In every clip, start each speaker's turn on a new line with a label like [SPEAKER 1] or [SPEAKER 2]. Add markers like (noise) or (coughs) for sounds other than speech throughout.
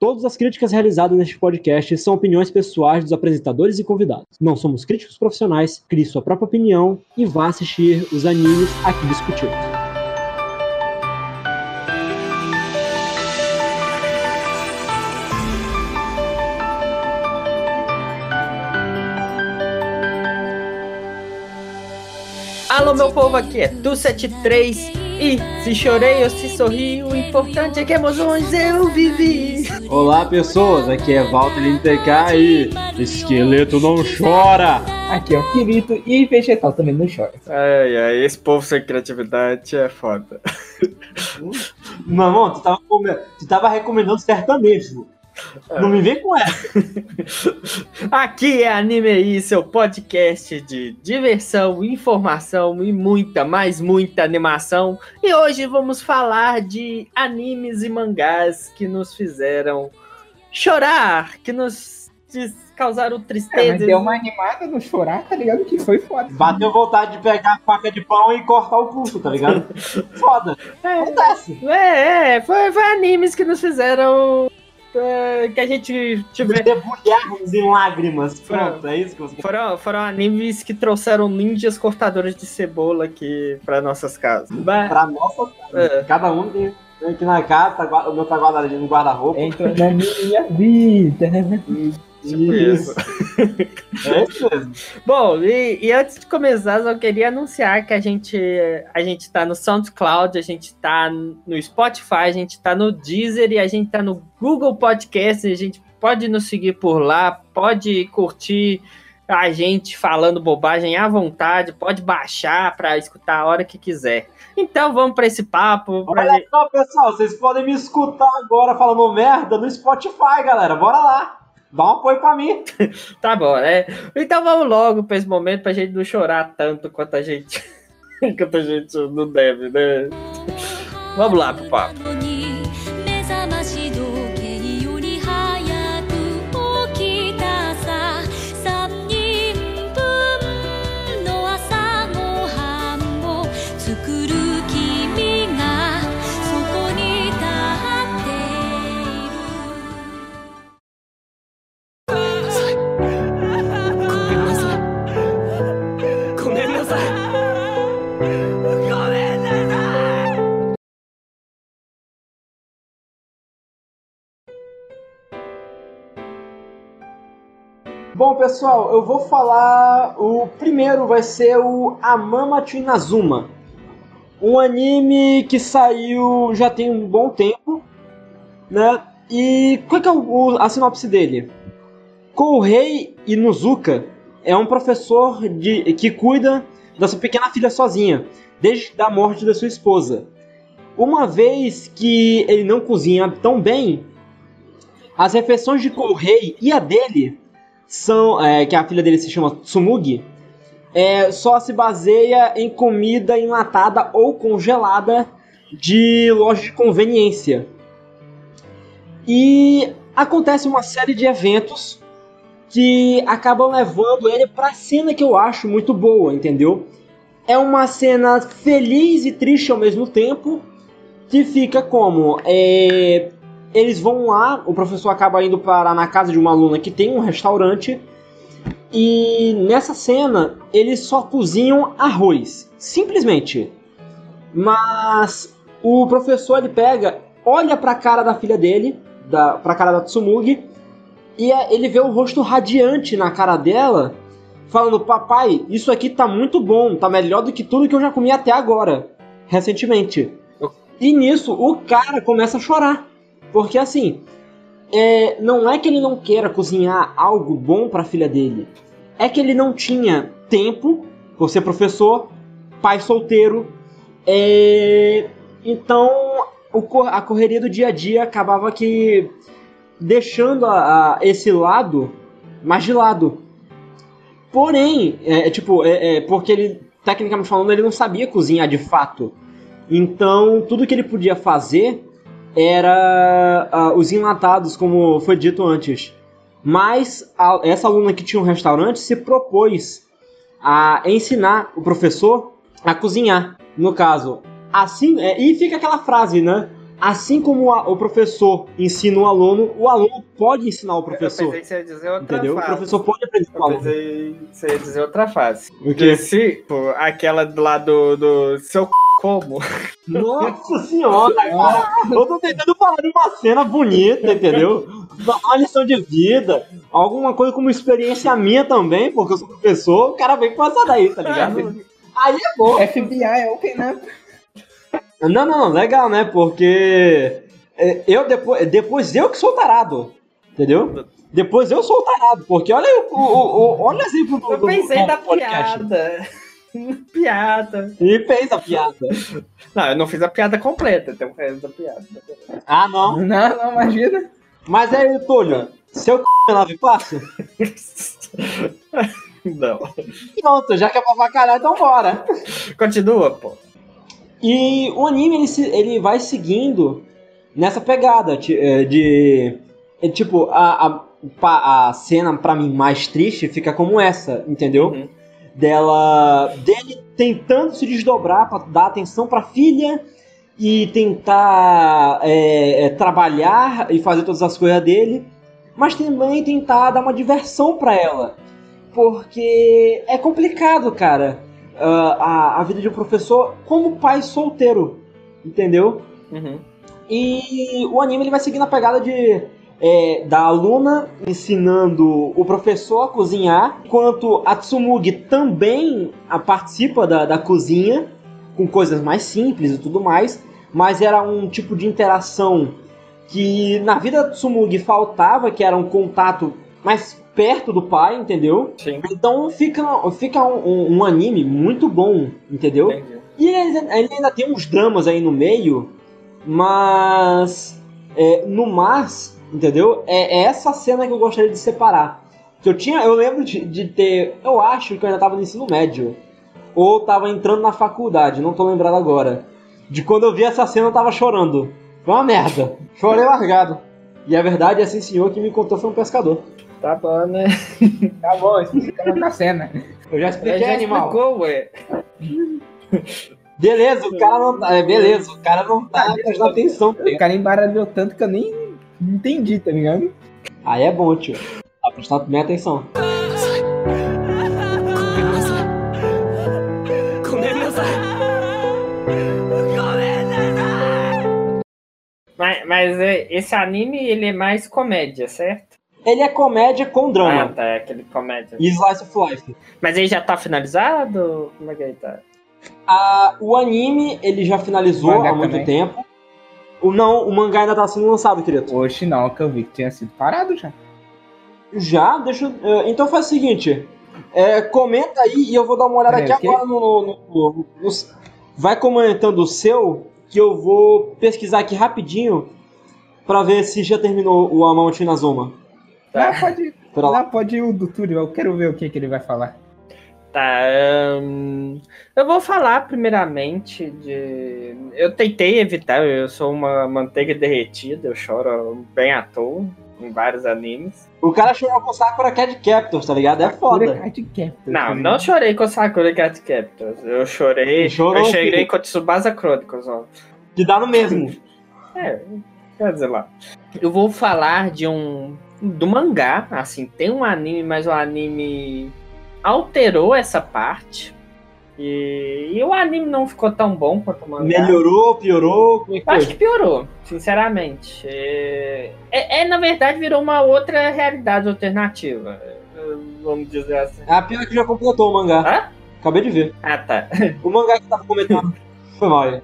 [SPEAKER 1] Todas as críticas realizadas neste podcast são opiniões pessoais dos apresentadores e convidados. Não somos críticos profissionais, crie sua própria opinião e vá assistir os animes aqui discutidos.
[SPEAKER 2] Alô, meu povo, aqui é Tu73 e se chorei ou se sorri, o importante é que emoções eu vivi.
[SPEAKER 1] Olá, pessoas, aqui é Walter LTK e esqueleto não chora.
[SPEAKER 3] Aqui é o Kirito e vegetal também não chora.
[SPEAKER 2] Ai, ai, esse povo sem criatividade é foda.
[SPEAKER 1] Mamão, tu tava, tu tava recomendando sertanejo. Não me vem com essa. (laughs)
[SPEAKER 2] Aqui é Anime aí, seu podcast de diversão, informação e muita, mais muita animação. E hoje vamos falar de animes e mangás que nos fizeram chorar, que nos causaram tristeza. É,
[SPEAKER 3] mas deu uma animada no chorar, tá ligado? Que foi foda.
[SPEAKER 1] Bateu vontade de pegar a faca de pão e cortar o pulso, tá ligado? (laughs) foda.
[SPEAKER 2] É, Acontece. É, é, foi, foi animes que nos fizeram é, que a gente tiver.
[SPEAKER 1] Debulharmos em lágrimas. Pronto, é isso que você
[SPEAKER 2] foram, foram animes que trouxeram ninjas cortadores de cebola aqui pra nossas casas.
[SPEAKER 1] Pra nossa casa. É. Cada um tem. Aqui na casa, tá, o meu tá guardadinho no guarda-roupa.
[SPEAKER 3] Entra na minha vida.
[SPEAKER 2] Isso. (laughs) é isso mesmo. Bom, e, e, antes de começar, eu queria anunciar que a gente, a gente tá no SoundCloud, a gente tá no Spotify, a gente tá no Deezer e a gente tá no Google Podcast. A gente pode nos seguir por lá, pode curtir a gente falando bobagem à vontade, pode baixar para escutar a hora que quiser. Então vamos para esse papo.
[SPEAKER 1] Pra Olha só, pessoal, vocês podem me escutar agora falando merda no Spotify, galera. Bora lá! Dá um apoio pra mim. (laughs)
[SPEAKER 2] tá bom, né? Então vamos logo pra esse momento pra gente não chorar tanto quanto a gente. (laughs) quanto a gente não deve, né? Vamos lá pro papo.
[SPEAKER 1] Bom, pessoal, eu vou falar. O primeiro vai ser o Amamatsu Inazuma. Um anime que saiu já tem um bom tempo, né? E qual é, é o, a sinopse dele? Kourei Inuzuka é um professor de, que cuida da sua pequena filha sozinha, desde a morte da sua esposa. Uma vez que ele não cozinha tão bem, as refeições de Kourei e a dele são é, que a filha dele se chama Tsumugi, é, só se baseia em comida enlatada ou congelada de loja de conveniência. E acontece uma série de eventos que acabam levando ele para cena que eu acho muito boa, entendeu? É uma cena feliz e triste ao mesmo tempo, que fica como é, eles vão lá, o professor acaba indo parar na casa de uma aluna que tem um restaurante. E nessa cena, eles só cozinham arroz. Simplesmente. Mas o professor ele pega, olha pra cara da filha dele, da, pra cara da Tsumugi, e é, ele vê o rosto radiante na cara dela, falando: Papai, isso aqui tá muito bom, tá melhor do que tudo que eu já comi até agora, recentemente. E nisso, o cara começa a chorar. Porque assim, é, não é que ele não queira cozinhar algo bom para a filha dele, é que ele não tinha tempo por ser professor, pai solteiro, é, então a correria do dia a dia acabava que deixando a, a esse lado mais de lado. Porém, é, é tipo, é, é, porque ele, tecnicamente falando, ele não sabia cozinhar de fato. Então, tudo que ele podia fazer era uh, os enlatados, como foi dito antes. Mas a, essa aluna que tinha um restaurante se propôs a ensinar o professor a cozinhar. No caso, assim. É, e fica aquela frase, né? assim como a, o professor ensina o aluno, o aluno pode ensinar o professor. Eu
[SPEAKER 2] pensei que você ia dizer outra
[SPEAKER 1] entendeu? O professor pode aprender com o aluno.
[SPEAKER 2] Eu pensei que você ia dizer outra fase.
[SPEAKER 1] O quê?
[SPEAKER 2] Se, pô, aquela lá do, do seu c... como?
[SPEAKER 1] Nossa senhora, (laughs) cara. Eu tô tentando falar de uma cena bonita, entendeu? Uma lição de vida, alguma coisa como experiência minha também, porque eu sou professor, o cara vem com essa daí, tá ligado? Aí é bom.
[SPEAKER 3] FBI é open, né?
[SPEAKER 1] Não, não, legal, né? Porque é, eu depois, depois eu que sou tarado, entendeu? Depois eu sou tarado, porque olha o, o, o olha o exemplo do
[SPEAKER 2] Eu pensei do, da piada. (laughs) piada.
[SPEAKER 1] E fez a piada.
[SPEAKER 2] Não, eu não fiz a piada completa, tem um resto da piada.
[SPEAKER 1] Ah, não?
[SPEAKER 3] Não, não, imagina.
[SPEAKER 1] Mas aí, Túlio, seu c... lave passo? (laughs)
[SPEAKER 2] Não.
[SPEAKER 1] Pronto, já que é pra avacalhar, então bora.
[SPEAKER 2] Continua, pô.
[SPEAKER 1] E o anime, ele, se, ele vai seguindo nessa pegada de... Eh, de é, tipo, a, a, a cena, pra mim, mais triste fica como essa, entendeu? Uhum. Dela... Dele tentando se desdobrar pra dar atenção pra filha e tentar é, é, trabalhar e fazer todas as coisas dele, mas também tentar dar uma diversão para ela, porque é complicado, cara uh, a, a vida de um professor como pai solteiro, entendeu?
[SPEAKER 2] Uhum.
[SPEAKER 1] E o anime ele vai seguir na pegada de é, da aluna ensinando o professor a cozinhar, enquanto a Tsumugi também a, participa da, da cozinha, com coisas mais simples e tudo mais, mas era um tipo de interação que na vida da Tsumugi faltava, que era um contato mais perto do pai, entendeu?
[SPEAKER 2] Sim.
[SPEAKER 1] Então fica, fica um, um anime muito bom, entendeu?
[SPEAKER 2] Entendi.
[SPEAKER 1] E ele, ele, ainda tem uns dramas aí no meio, mas é, no mais, entendeu? É, é, essa cena que eu gostaria de separar. Que eu tinha, eu lembro de, de, ter, eu acho que eu ainda tava no ensino médio ou tava entrando na faculdade, não tô lembrado agora. De quando eu vi essa cena eu tava chorando. Foi uma merda. Chorei largado. E a verdade, esse senhor que me contou foi um pescador.
[SPEAKER 2] Tá bom, né? (laughs)
[SPEAKER 3] Tá bom, explica na cena.
[SPEAKER 1] Eu já expliquei,
[SPEAKER 2] já
[SPEAKER 1] animal.
[SPEAKER 2] Explicou, ué.
[SPEAKER 1] Beleza, o cara não tá. É, beleza, o cara não tá prestando atenção.
[SPEAKER 3] O cara embaralhou tanto que eu nem entendi, tá ligado?
[SPEAKER 1] Aí é bom, tio. Tá prestando bem atenção.
[SPEAKER 2] Mas, mas é, esse anime, ele é mais comédia, certo?
[SPEAKER 1] Ele é comédia com drama.
[SPEAKER 2] Ah, tá, é aquele comédia.
[SPEAKER 1] E Slice of Life.
[SPEAKER 2] Mas ele já tá finalizado? Como é que ele tá?
[SPEAKER 1] Ah, o anime, ele já finalizou há muito também. tempo. O, não, o mangá ainda tá sendo lançado, querido.
[SPEAKER 3] Oxe, não, que eu vi que tinha sido parado já.
[SPEAKER 1] Já? Deixa eu... Então faz o seguinte. É, comenta aí e eu vou dar uma olhada aqui agora no, no, no, no, Vai comentando o seu, que eu vou pesquisar aqui rapidinho pra ver se já terminou o Amount Inazuma.
[SPEAKER 3] Tá. Não, pode, não, pode ir o do Túlio, eu quero ver o que, que ele vai falar.
[SPEAKER 2] Tá. Um, eu vou falar primeiramente de. Eu tentei evitar, eu sou uma manteiga derretida, eu choro bem à toa em vários animes.
[SPEAKER 1] O cara chorou com Sakura Cat Captors, tá ligado? É foda. Cat
[SPEAKER 3] Captors,
[SPEAKER 2] não, tá não chorei com Sakura Cat Captors. Eu chorei. eu chorei com Tsubasa Chronicles, ó.
[SPEAKER 1] Que dá no mesmo. (laughs)
[SPEAKER 2] é, quer dizer lá. Eu vou falar de um do mangá, assim, tem um anime, mas o anime alterou essa parte. E, e o anime não ficou tão bom quanto o mangá.
[SPEAKER 1] Melhorou, piorou? Como é
[SPEAKER 2] que Acho que piorou, sinceramente. É, é, é, na verdade, virou uma outra realidade alternativa. Vamos dizer assim.
[SPEAKER 1] Ah, pior que já completou o mangá.
[SPEAKER 2] Hã?
[SPEAKER 1] Acabei de ver.
[SPEAKER 2] Ah, tá. (laughs)
[SPEAKER 1] O mangá que tava comentando. (laughs) Foi mal.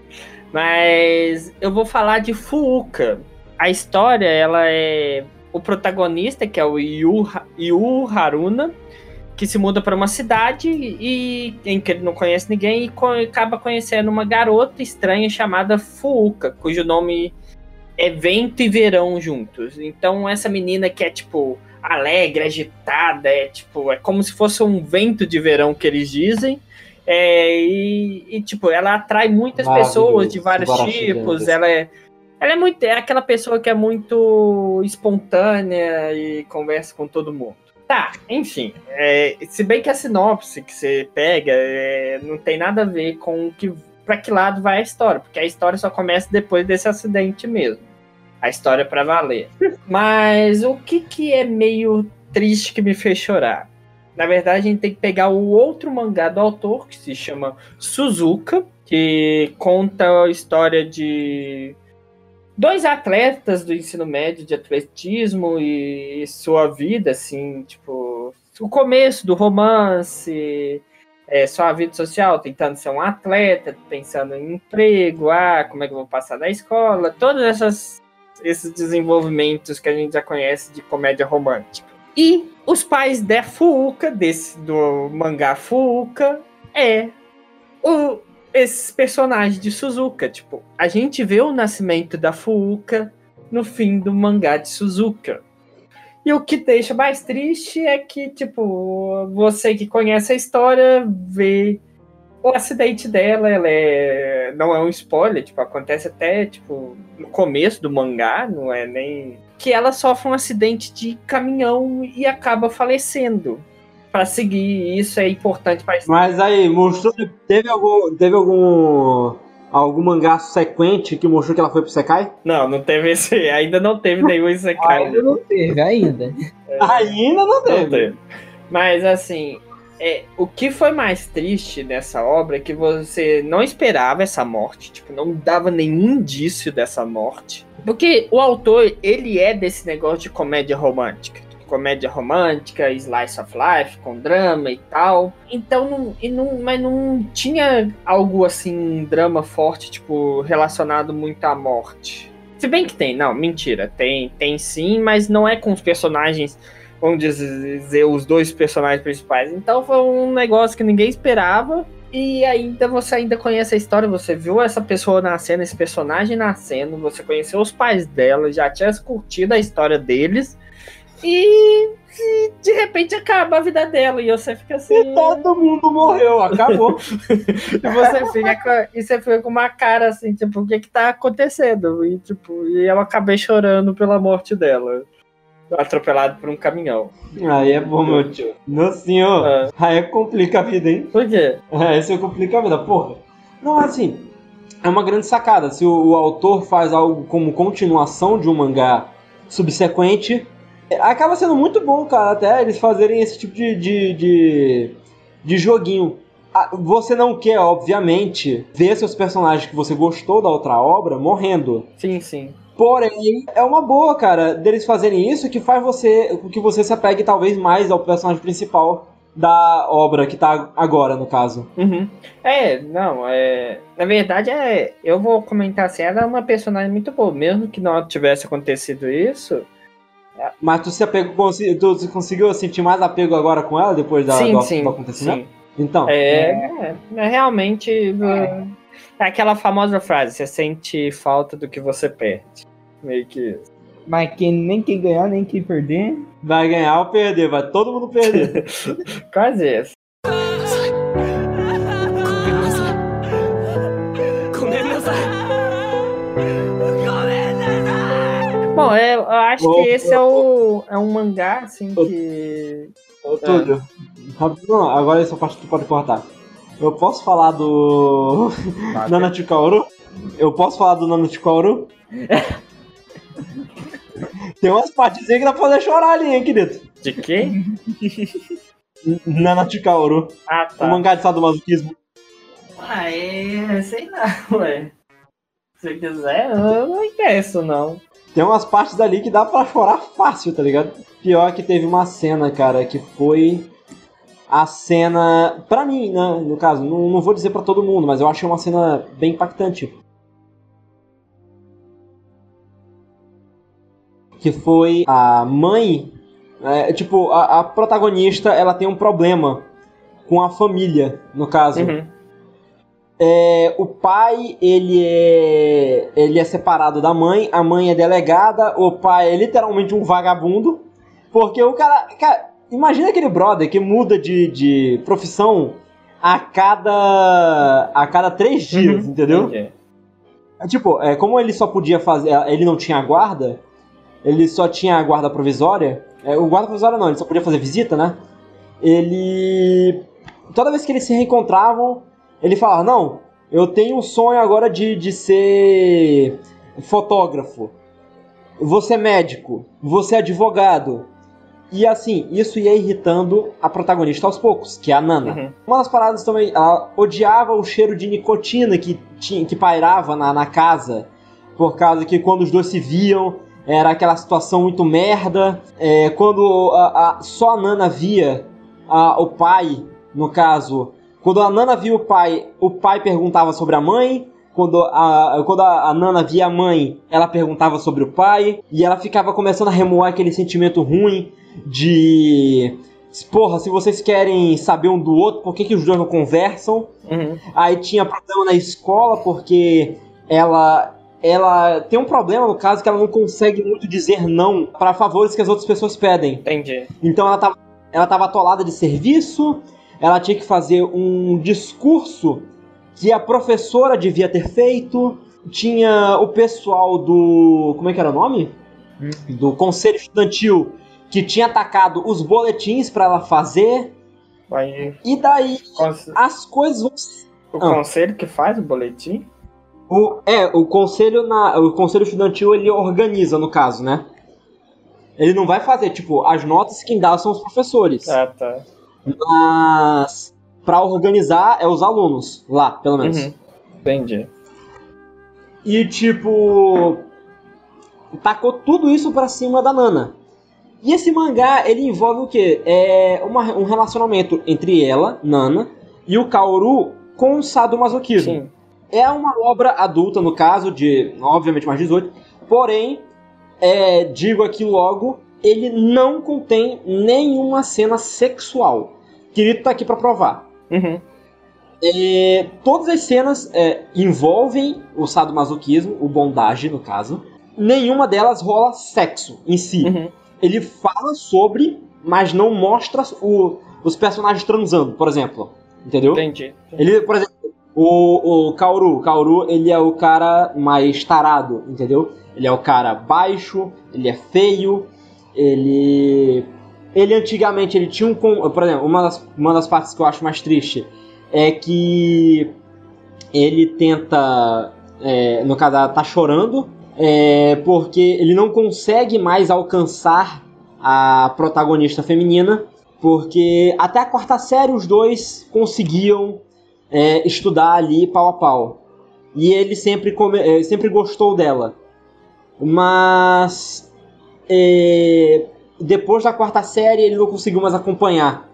[SPEAKER 2] Mas eu vou falar de Fuuka. A história, ela é o protagonista, que é o Yu, Yu Haruna, que se muda para uma cidade e em que ele não conhece ninguém e co acaba conhecendo uma garota estranha chamada Fuuka, cujo nome é vento e verão juntos. Então essa menina que é tipo alegre, agitada, é tipo, é como se fosse um vento de verão que eles dizem. É, e, e, tipo, ela atrai muitas pessoas de vários tipos, ela é ela é muito. É aquela pessoa que é muito espontânea e conversa com todo mundo. Tá, enfim. É, se bem que a sinopse que você pega é, não tem nada a ver com que para que lado vai a história, porque a história só começa depois desse acidente mesmo. A história é para valer. (laughs) Mas o que que é meio triste que me fez chorar? Na verdade, a gente tem que pegar o outro mangá do autor, que se chama Suzuka, que conta a história de dois atletas do ensino médio de atletismo e sua vida, assim, tipo, o começo do romance, é, sua vida social, tentando ser um atleta, pensando em emprego, ah, como é que eu vou passar na escola, todos essas, esses desenvolvimentos que a gente já conhece de comédia romântica. E os pais da Fuuka, desse, do mangá Fuuka, é o, esses personagens de Suzuka. Tipo, a gente vê o nascimento da Fuuka no fim do mangá de Suzuka. E o que deixa mais triste é que, tipo, você que conhece a história vê o acidente dela, ela é. não é um spoiler, tipo, acontece até, tipo, no começo do mangá, não é nem. Que ela sofre um acidente de caminhão e acaba falecendo para seguir. Isso é importante para
[SPEAKER 1] Mas aí, mostrou. Teve algum. Teve algum. Algum mangá sequente que mostrou que ela foi pro Sekai?
[SPEAKER 2] Não, não teve esse. Ainda não teve nenhum Sekai.
[SPEAKER 3] ainda não teve, ainda.
[SPEAKER 1] É, ainda não teve. não teve.
[SPEAKER 2] Mas assim, é, o que foi mais triste nessa obra é que você não esperava essa morte, tipo, não dava nenhum indício dessa morte. Porque o autor, ele é desse negócio de comédia romântica comédia romântica, slice of life, com drama e tal. Então, não, e não, mas não tinha algo assim, drama forte, tipo, relacionado muito à morte. Se bem que tem, não, mentira, tem, tem sim, mas não é com os personagens, vamos dizer, os dois personagens principais. Então foi um negócio que ninguém esperava. E ainda você ainda conhece a história, você viu essa pessoa nascendo, esse personagem nascendo, você conheceu os pais dela, já tinha curtido a história deles. E, e, de repente acaba a vida dela e você fica assim.
[SPEAKER 1] E todo mundo morreu, acabou. (laughs)
[SPEAKER 2] e você fica com, e você fica com uma cara assim, tipo, o que que tá acontecendo? E tipo, e eu acabei chorando pela morte dela. Atropelado por um caminhão.
[SPEAKER 1] Aí é bom, meu tio. Meu senhor, é. aí complica a vida, hein?
[SPEAKER 2] Por quê?
[SPEAKER 1] É, isso complica a vida, porra. Não, assim, é uma grande sacada. Se o, o autor faz algo como continuação de um mangá subsequente, Acaba sendo muito bom, cara, até eles fazerem esse tipo de, de, de, de joguinho. Você não quer, obviamente, ver seus personagens que você gostou da outra obra morrendo.
[SPEAKER 2] Sim, sim.
[SPEAKER 1] Porém, é uma boa, cara, deles fazerem isso que faz você que você se apegue talvez mais ao personagem principal da obra que tá agora, no caso.
[SPEAKER 2] Uhum. É, não, é. Na verdade, é. Eu vou comentar assim, ela é uma personagem muito boa. Mesmo que não tivesse acontecido isso,
[SPEAKER 1] mas tu se apegou, tu conseguiu sentir mais apego agora com ela depois da, sim, do, sim, do acontecimento? Sim. Então.
[SPEAKER 2] É, é, é realmente. É. é. aquela famosa frase: você sente falta do que você perde. Meio que isso.
[SPEAKER 3] Mas quem, nem quem ganhar, nem quem perder.
[SPEAKER 1] Vai ganhar ou perder, vai todo mundo perder. (laughs)
[SPEAKER 2] Quase isso. É, eu acho que esse é, o, é um mangá, assim, que.
[SPEAKER 1] Ô, Túlio, não, agora essa parte tu pode cortar. Eu posso falar do. (laughs) Ah, Nanatikaoru? Eu posso falar do Nanatikaoru? (laughs) Tem umas partezinhas que dá pra fazer chorar ali, hein, querido?
[SPEAKER 2] De quem? (laughs)
[SPEAKER 1] Nanatikaoru.
[SPEAKER 2] Ah, tá.
[SPEAKER 1] O mangá de sadomasoquismo.
[SPEAKER 2] Ah, é. sei lá, ué. Se quiser, eu não interesso, não
[SPEAKER 1] tem umas partes dali que dá para chorar fácil, tá ligado? Pior que teve uma cena, cara, que foi a cena, pra mim, né, no caso, não, não vou dizer para todo mundo, mas eu achei uma cena bem impactante. Que foi a mãe, é, tipo, a, a, protagonista, ela tem um problema com a família, no caso. Uhum. É, o pai ele é ele é separado da mãe, a mãe é delegada, o pai é literalmente um vagabundo, porque o cara, cara imagina aquele brother que muda de, de profissão a cada a cada três uhum. dias, uhum, entendeu? É, tipo, é, como ele só podia fazer, ele não tinha guarda, ele só tinha a guarda provisória. É, o guarda provisória não, ele só podia fazer visita, né? Ele toda vez que eles se reencontravam ele falava, não, eu tenho um sonho agora de, de ser fotógrafo. Você é médico, você é advogado. E assim, isso ia irritando a protagonista aos poucos, que é a Nana. Uhum. Uma das paradas também, ela odiava o cheiro de nicotina que, tinha, que pairava na, na casa, por causa que quando os dois se viam, era aquela situação muito merda. É, quando a, a, só a Nana via a, o pai, no caso, quando a Nana via o pai, o pai perguntava sobre a mãe. Quando a, quando a, a Nana via a mãe, ela perguntava sobre o pai. E ela ficava começando a remoar aquele sentimento ruim de. Porra, se vocês querem saber um do outro, por que, que os dois não conversam? Uhum. Aí tinha problema na escola, porque ela ela tem um problema no caso que ela não consegue muito dizer não para favores que as outras pessoas pedem.
[SPEAKER 2] Entendi.
[SPEAKER 1] Então ela tava, ela tava atolada de serviço, ela tinha que fazer um discurso que a professora devia ter feito. Tinha o pessoal do. Como é que era o nome? Hum. Do conselho estudantil que tinha atacado os boletins para ela fazer.
[SPEAKER 2] Aí,
[SPEAKER 1] e daí as coisas vão.
[SPEAKER 2] O ah. conselho que faz o boletim?
[SPEAKER 1] O, é, o conselho na, o conselho estudantil ele organiza no caso, né? Ele não vai fazer, tipo, as notas quem dá são os professores.
[SPEAKER 2] Ah, tá.
[SPEAKER 1] Mas para organizar é os alunos lá, pelo menos. Uhum.
[SPEAKER 2] Entendi.
[SPEAKER 1] E tipo tacou tudo isso para cima da Nana. E esse mangá, ele envolve o quê? É uma, um relacionamento entre ela, Nana, e o Kaoru com o sadomasoquismo. Sim. É uma obra adulta, no caso, de, obviamente, mais 18, porém, é, digo aqui logo, ele não contém nenhuma cena sexual. Querido tá aqui para provar.
[SPEAKER 2] Uhum.
[SPEAKER 1] Todas as cenas é, envolvem o sadomasoquismo, o bondage, no caso. Nenhuma delas rola sexo em si. Uhum. Ele fala sobre, mas não mostra o, os personagens transando, por exemplo. Entendeu?
[SPEAKER 2] Entendi.
[SPEAKER 1] Ele, por exemplo, o, o Kaoru, Kaoru, ele é o cara mais tarado, entendeu? Ele é o cara baixo, ele é feio, ele... Ele antigamente, ele tinha um... Por exemplo, uma das, uma das partes que eu acho mais triste é que ele tenta... É, no caso, tá chorando, é, porque ele não consegue mais alcançar a protagonista feminina, porque até a quarta série os dois conseguiam é, estudar ali pau a pau. E ele sempre, come, é, sempre gostou dela. Mas é, depois da quarta série ele não conseguiu mais acompanhar.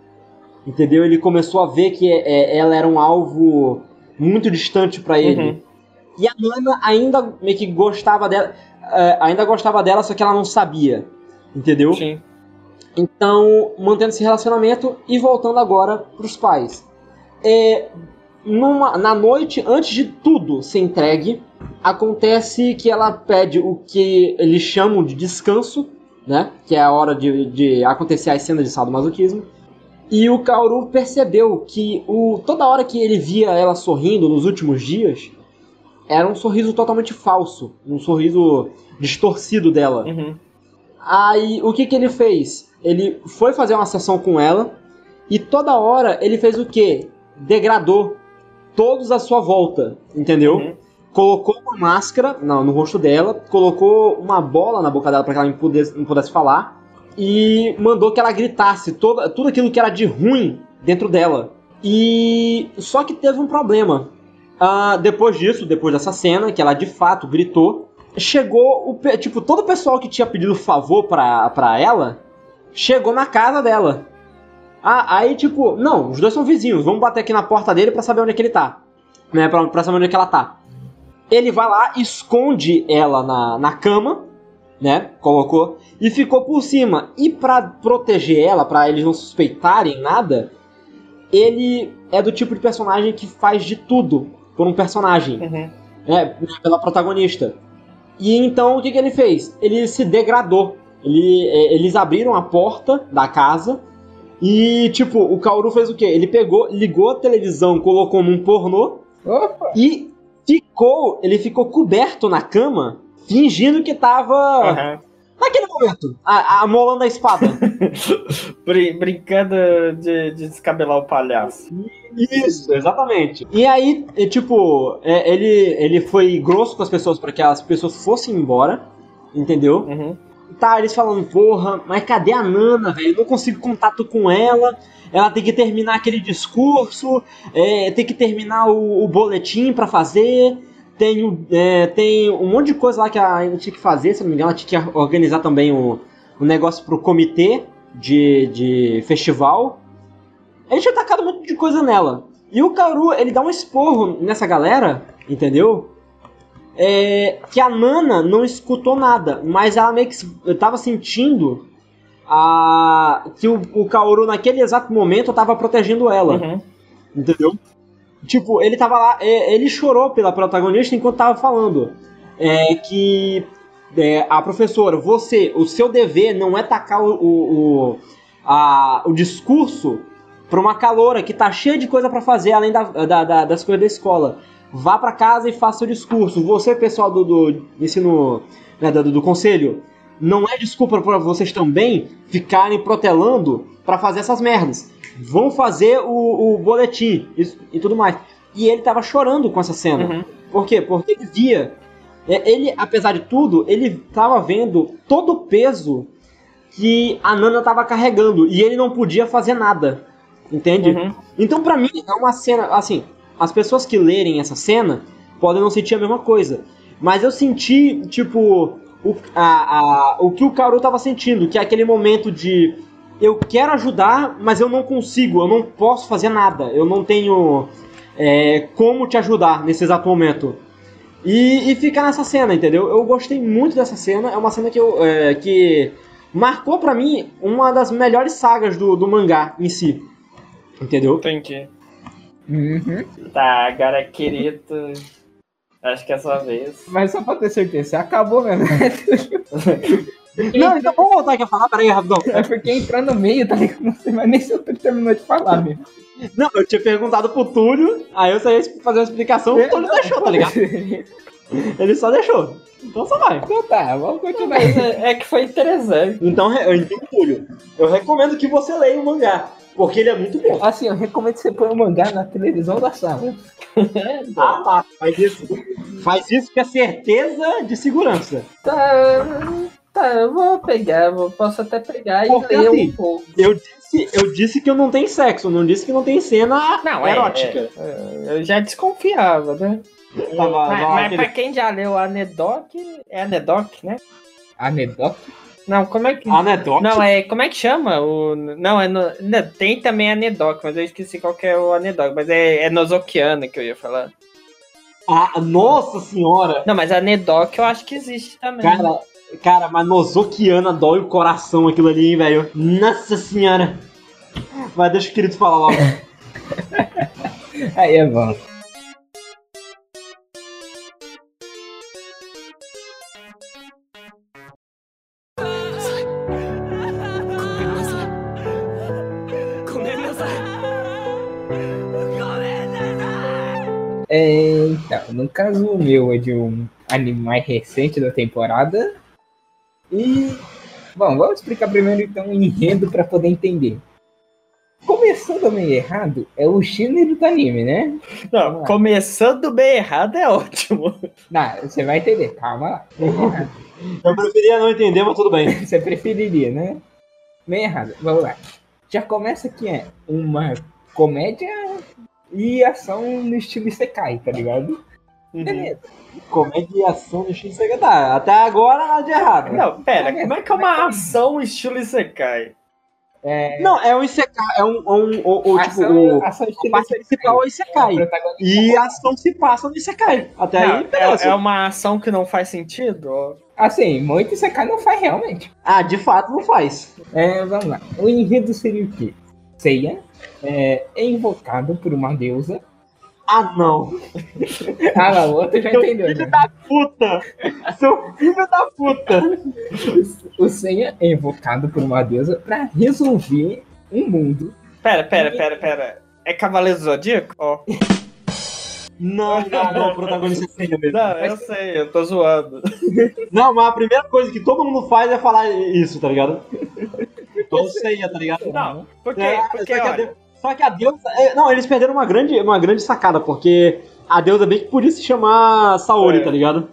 [SPEAKER 1] Entendeu? Ele começou a ver que é, ela era um alvo muito distante para ele. Uhum. E a Nana ainda meio que gostava dela. É, ainda gostava dela, só que ela não sabia. Entendeu?
[SPEAKER 2] Sim.
[SPEAKER 1] Então, mantendo esse relacionamento e voltando agora pros pais. É, numa, na noite, antes de tudo ser entregue, acontece que ela pede o que eles chamam de descanso, né? Que é a hora de, de acontecer as cenas de sadomasoquismo. E o Kaoru percebeu que o, toda hora que ele via ela sorrindo nos últimos dias, era um sorriso totalmente falso, um sorriso distorcido dela.
[SPEAKER 2] Uhum.
[SPEAKER 1] Aí o que, que ele fez? Ele foi fazer uma sessão com ela e toda hora ele fez o que? Degradou todos à sua volta, entendeu? Uhum. Colocou uma máscara no, no, rosto dela, colocou uma bola na boca dela para que ela não pudesse, não pudesse falar e mandou que ela gritasse todo, tudo aquilo que era de ruim dentro dela. E só que teve um problema. Uh, depois disso, depois dessa cena, que ela de fato gritou, chegou o tipo todo o pessoal que tinha pedido favor pra, pra ela chegou na casa dela. Ah, aí, tipo, não, os dois são vizinhos, vamos bater aqui na porta dele para saber onde é que ele tá. Né, pra saber onde é que ela tá. Ele vai lá, esconde ela na, na cama, né? Colocou. E ficou por cima. E para proteger ela, para eles não suspeitarem nada, ele é do tipo de personagem que faz de tudo por um personagem. Uhum. Né, pela protagonista. E então o que, que ele fez? Ele se degradou. Ele, é, eles abriram a porta da casa e, tipo, o Kaoru fez o quê? Ele pegou, ligou a televisão, colocou num pornô
[SPEAKER 2] Opa.
[SPEAKER 1] e ficou, ele ficou coberto na cama, fingindo que tava.
[SPEAKER 2] Uhum.
[SPEAKER 1] Naquele momento, a, a molando a espada. (laughs)
[SPEAKER 2] Brin brincando de, de descabelar o palhaço.
[SPEAKER 1] Isso, exatamente. E aí, é, tipo, é, ele, ele foi grosso com as pessoas para que as pessoas fossem embora, entendeu?
[SPEAKER 2] Uhum.
[SPEAKER 1] Tá, eles falando, porra, mas cadê a Nana, velho? Não consigo contato com ela. Ela tem que terminar aquele discurso, é, tem que terminar o, o boletim para fazer tem, é, tem um monte de coisa lá que a gente tinha que fazer, se não me engano, ela tinha que organizar também o, o negócio pro comitê de, de festival. A gente tinha tacado um monte de coisa nela. E o Karu, ele dá um esporro nessa galera, entendeu? É, que a Nana não escutou nada, mas ela meio que tava sentindo a, que o, o Kaoru naquele exato momento tava protegendo ela. Uhum. Entendeu? Tipo, ele tava lá, é, ele chorou pela protagonista enquanto tava falando. É, que é, a professora, você, o seu dever não é tacar o, o, a, o discurso pra uma caloura que tá cheia de coisa para fazer além da, da, da, das coisas da escola. Vá para casa e faça o discurso. Você, pessoal do, do ensino, né, do, do conselho, não é desculpa para vocês também ficarem protelando para fazer essas merdas vão fazer o, o boletim e, e, tudo mais. E ele tava chorando com essa cena. Uhum. Por quê? Porque ele via. É, ele, apesar de tudo, ele tava vendo todo o peso que a Nana tava carregando. E ele não podia fazer nada. Entende? Uhum. Então, para mim, é uma cena. Assim, as pessoas que lerem essa cena podem não sentir a mesma coisa. Mas eu senti, tipo, o, a, a, o que o Kaoru tava sentindo, que é aquele momento de eu quero ajudar, mas eu não consigo, eu não posso fazer nada, eu não tenho é, como te ajudar nesse exato momento. E, e fica nessa cena, entendeu? Eu gostei muito dessa cena, é uma cena que, eu, é, que marcou para mim uma das melhores sagas do, do mangá em si. Entendeu?
[SPEAKER 2] Entendi.
[SPEAKER 3] Uhum.
[SPEAKER 2] Tá, agora querido. Acho que é a sua vez.
[SPEAKER 3] Mas só pra ter certeza, acabou mesmo. (laughs)
[SPEAKER 1] Não, então vamos voltar aqui a falar, peraí, rapidão.
[SPEAKER 3] É porque entrar no meio, tá ligado? Não sei mais nem se o Túlio terminou de falar mesmo.
[SPEAKER 1] Não, eu tinha perguntado pro Túlio, aí eu saí fazer uma explicação, o Túlio deixou, tá ligado? (laughs) Ele só deixou. Então só vai.
[SPEAKER 3] Então tá, vamos continuar.
[SPEAKER 2] É, é, que foi interessante.
[SPEAKER 1] Então, eu entendo, Túlio. Eu recomendo que você leia o mangá. Porque ele é muito bom.
[SPEAKER 3] Assim, eu recomendo que você põe o mangá na televisão da sala. (laughs) (laughs)
[SPEAKER 1] ah, tá. Faz isso. Faz isso que é certeza de segurança.
[SPEAKER 2] Tá. Tá, eu vou pegar, eu posso até pegar Porque, e ler assim, um pouco.
[SPEAKER 1] Eu disse, eu disse que eu não tem sexo, não disse que não tem cena não, é, erótica.
[SPEAKER 2] É, é, eu já desconfiava, né? Tá, mas, mas aquele... pra quem já leu Anedoc, é Anedoc, né?
[SPEAKER 3] Anedoc?
[SPEAKER 2] Não, como é que.
[SPEAKER 1] Anedoc?
[SPEAKER 2] Não, é. Como é que chama? O... Não, é no... Não, tem também Anedoc, mas eu esqueci qual que é o Anedoc. Mas é, é Nozokiana que eu ia falar.
[SPEAKER 1] Ah, nossa senhora!
[SPEAKER 2] Não, mas Anedoc eu acho que existe também.
[SPEAKER 1] Cara, Cara, mas Nozokiana dói o coração aquilo ali, velho. Nossa senhora. Mas deixa o querido falar logo. (laughs)
[SPEAKER 3] Aí é bom. No caso meu é de um anime mais recente da temporada, e, bom, vamos explicar primeiro então o enredo para poder entender. Começando bem errado é o gênero do anime, né?
[SPEAKER 2] Não, começando bem errado é ótimo.
[SPEAKER 3] Não, você vai entender, calma lá. (laughs)
[SPEAKER 1] Eu preferia não entender, mas tudo bem. (laughs)
[SPEAKER 3] Você preferiria, né? Bem errado. Vamos lá. Já começa que é uma comédia e ação no estilo Isekai, tá ligado?
[SPEAKER 1] Uhum. Beleza. Comédia e ação no estilo Isekai. Tá, até agora nada de errado.
[SPEAKER 2] Não, pera, como é que é uma ação estilo Isekai?
[SPEAKER 1] É... Não, é um Isekai, é um, um, um, um ação, tipo, o, ação o parte principal é o Isekai. É, e a ação se passa no Isekai. Até
[SPEAKER 2] não,
[SPEAKER 1] aí,
[SPEAKER 2] beleza. É, é uma ação que não faz sentido?
[SPEAKER 3] Assim, muito Isekai não faz realmente.
[SPEAKER 1] Ah, de fato não faz.
[SPEAKER 3] É, vamos lá. O enredo seria o quê? Seiya é, é invocado por uma deusa
[SPEAKER 1] ah, não.
[SPEAKER 3] ah, não, o outro já Seu entendeu.
[SPEAKER 1] Filho né? da puta! Seu filho da puta!
[SPEAKER 3] O Senha é invocado por uma deusa pra resolver um mundo.
[SPEAKER 2] Pera, pera, pera, pera. É Cavaleiro Zodíaco? Oh.
[SPEAKER 1] Não, não, não, o protagonista é Seiya mesmo.
[SPEAKER 2] Não, eu sei, eu tô zoando.
[SPEAKER 1] Não, mas a primeira coisa que todo mundo faz é falar isso, tá ligado? (laughs) Todo Seiya, tá ligado?
[SPEAKER 2] Não, porque,
[SPEAKER 1] É,
[SPEAKER 2] porque
[SPEAKER 1] que a,
[SPEAKER 2] olha,
[SPEAKER 1] só que a deusa. é, não, eles perderam uma grande, uma grande sacada, porque a deusa bem que podia se chamar Saori,
[SPEAKER 2] É.
[SPEAKER 1] tá ligado?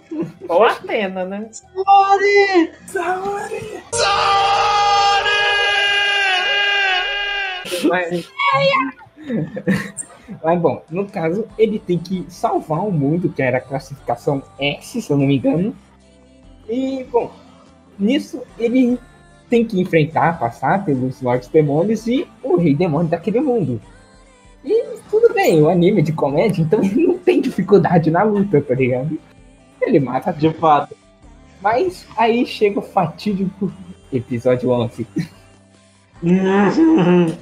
[SPEAKER 2] ou Atena, né?
[SPEAKER 1] Saori!
[SPEAKER 3] Mas... Mas bom, no caso, ele tem que salvar o mundo, que era a classificação S, se eu não me engano. E, bom, nisso ele tem que enfrentar, passar pelos Lords Demônios e o Rei Demônio daquele mundo. E tudo bem, o anime é de comédia, então (laughs) ele não tem dificuldade na luta, tá ligado? Ele mata
[SPEAKER 1] De fato.
[SPEAKER 3] Mas aí chega o fatídico episódio 11. (laughs)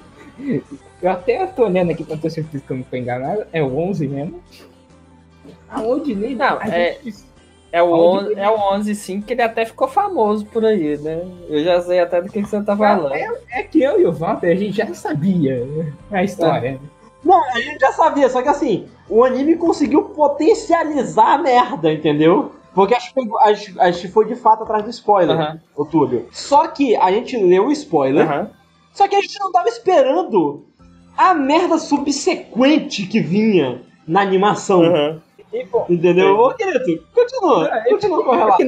[SPEAKER 3] Eu até tô olhando aqui pra ter certeza que eu não tô enganado. É o 11 mesmo. Aonde nem
[SPEAKER 2] Não,
[SPEAKER 3] a
[SPEAKER 2] é-
[SPEAKER 3] gente-
[SPEAKER 2] É o,
[SPEAKER 3] Onde
[SPEAKER 2] 11, é o 11 sim, que ele até ficou famoso por aí, né? Eu já sei até do que, que você tá falando.
[SPEAKER 3] É que eu e o Walter, a gente já sabia a história.
[SPEAKER 1] Não, a gente já sabia, só que assim, o anime conseguiu potencializar a merda, entendeu? Porque a gente, pegou- a gente- a gente foi de fato atrás do spoiler,
[SPEAKER 2] Aham.
[SPEAKER 1] ô Túlio. Só que a gente leu o spoiler,
[SPEAKER 2] Aham.
[SPEAKER 1] só que a gente não tava esperando a merda subsequente que vinha na animação.
[SPEAKER 2] Aham.
[SPEAKER 3] E bom,
[SPEAKER 1] Entendeu? Ô, querido, continua.
[SPEAKER 3] É,
[SPEAKER 1] Continua com o relato.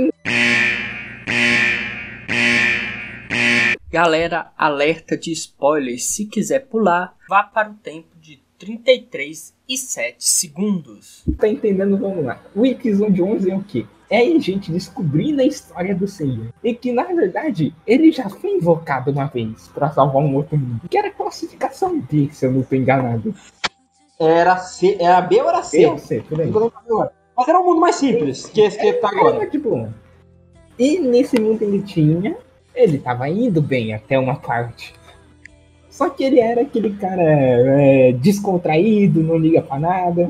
[SPEAKER 4] Galera, alerta de spoilers. Se quiser pular, vá para o tempo de 33 e 7 segundos.
[SPEAKER 3] tá entendendo? Vamos lá. O episódio 11 é o quê? É a gente descobrindo a história do Seiya. E que, na verdade, ele já foi invocado uma vez pra salvar um outro mundo. Que era a classificação D, se eu não tô enganado.
[SPEAKER 1] Era, C, era B ou era C?
[SPEAKER 3] Eu sei, por aí.
[SPEAKER 1] Agora. Mas era um mundo mais simples que esse que tá agora.
[SPEAKER 3] Era de boa. E nesse mundo ele tinha. Ele tava indo bem até uma parte. Só que ele era aquele cara é, descontraído, não liga pra nada.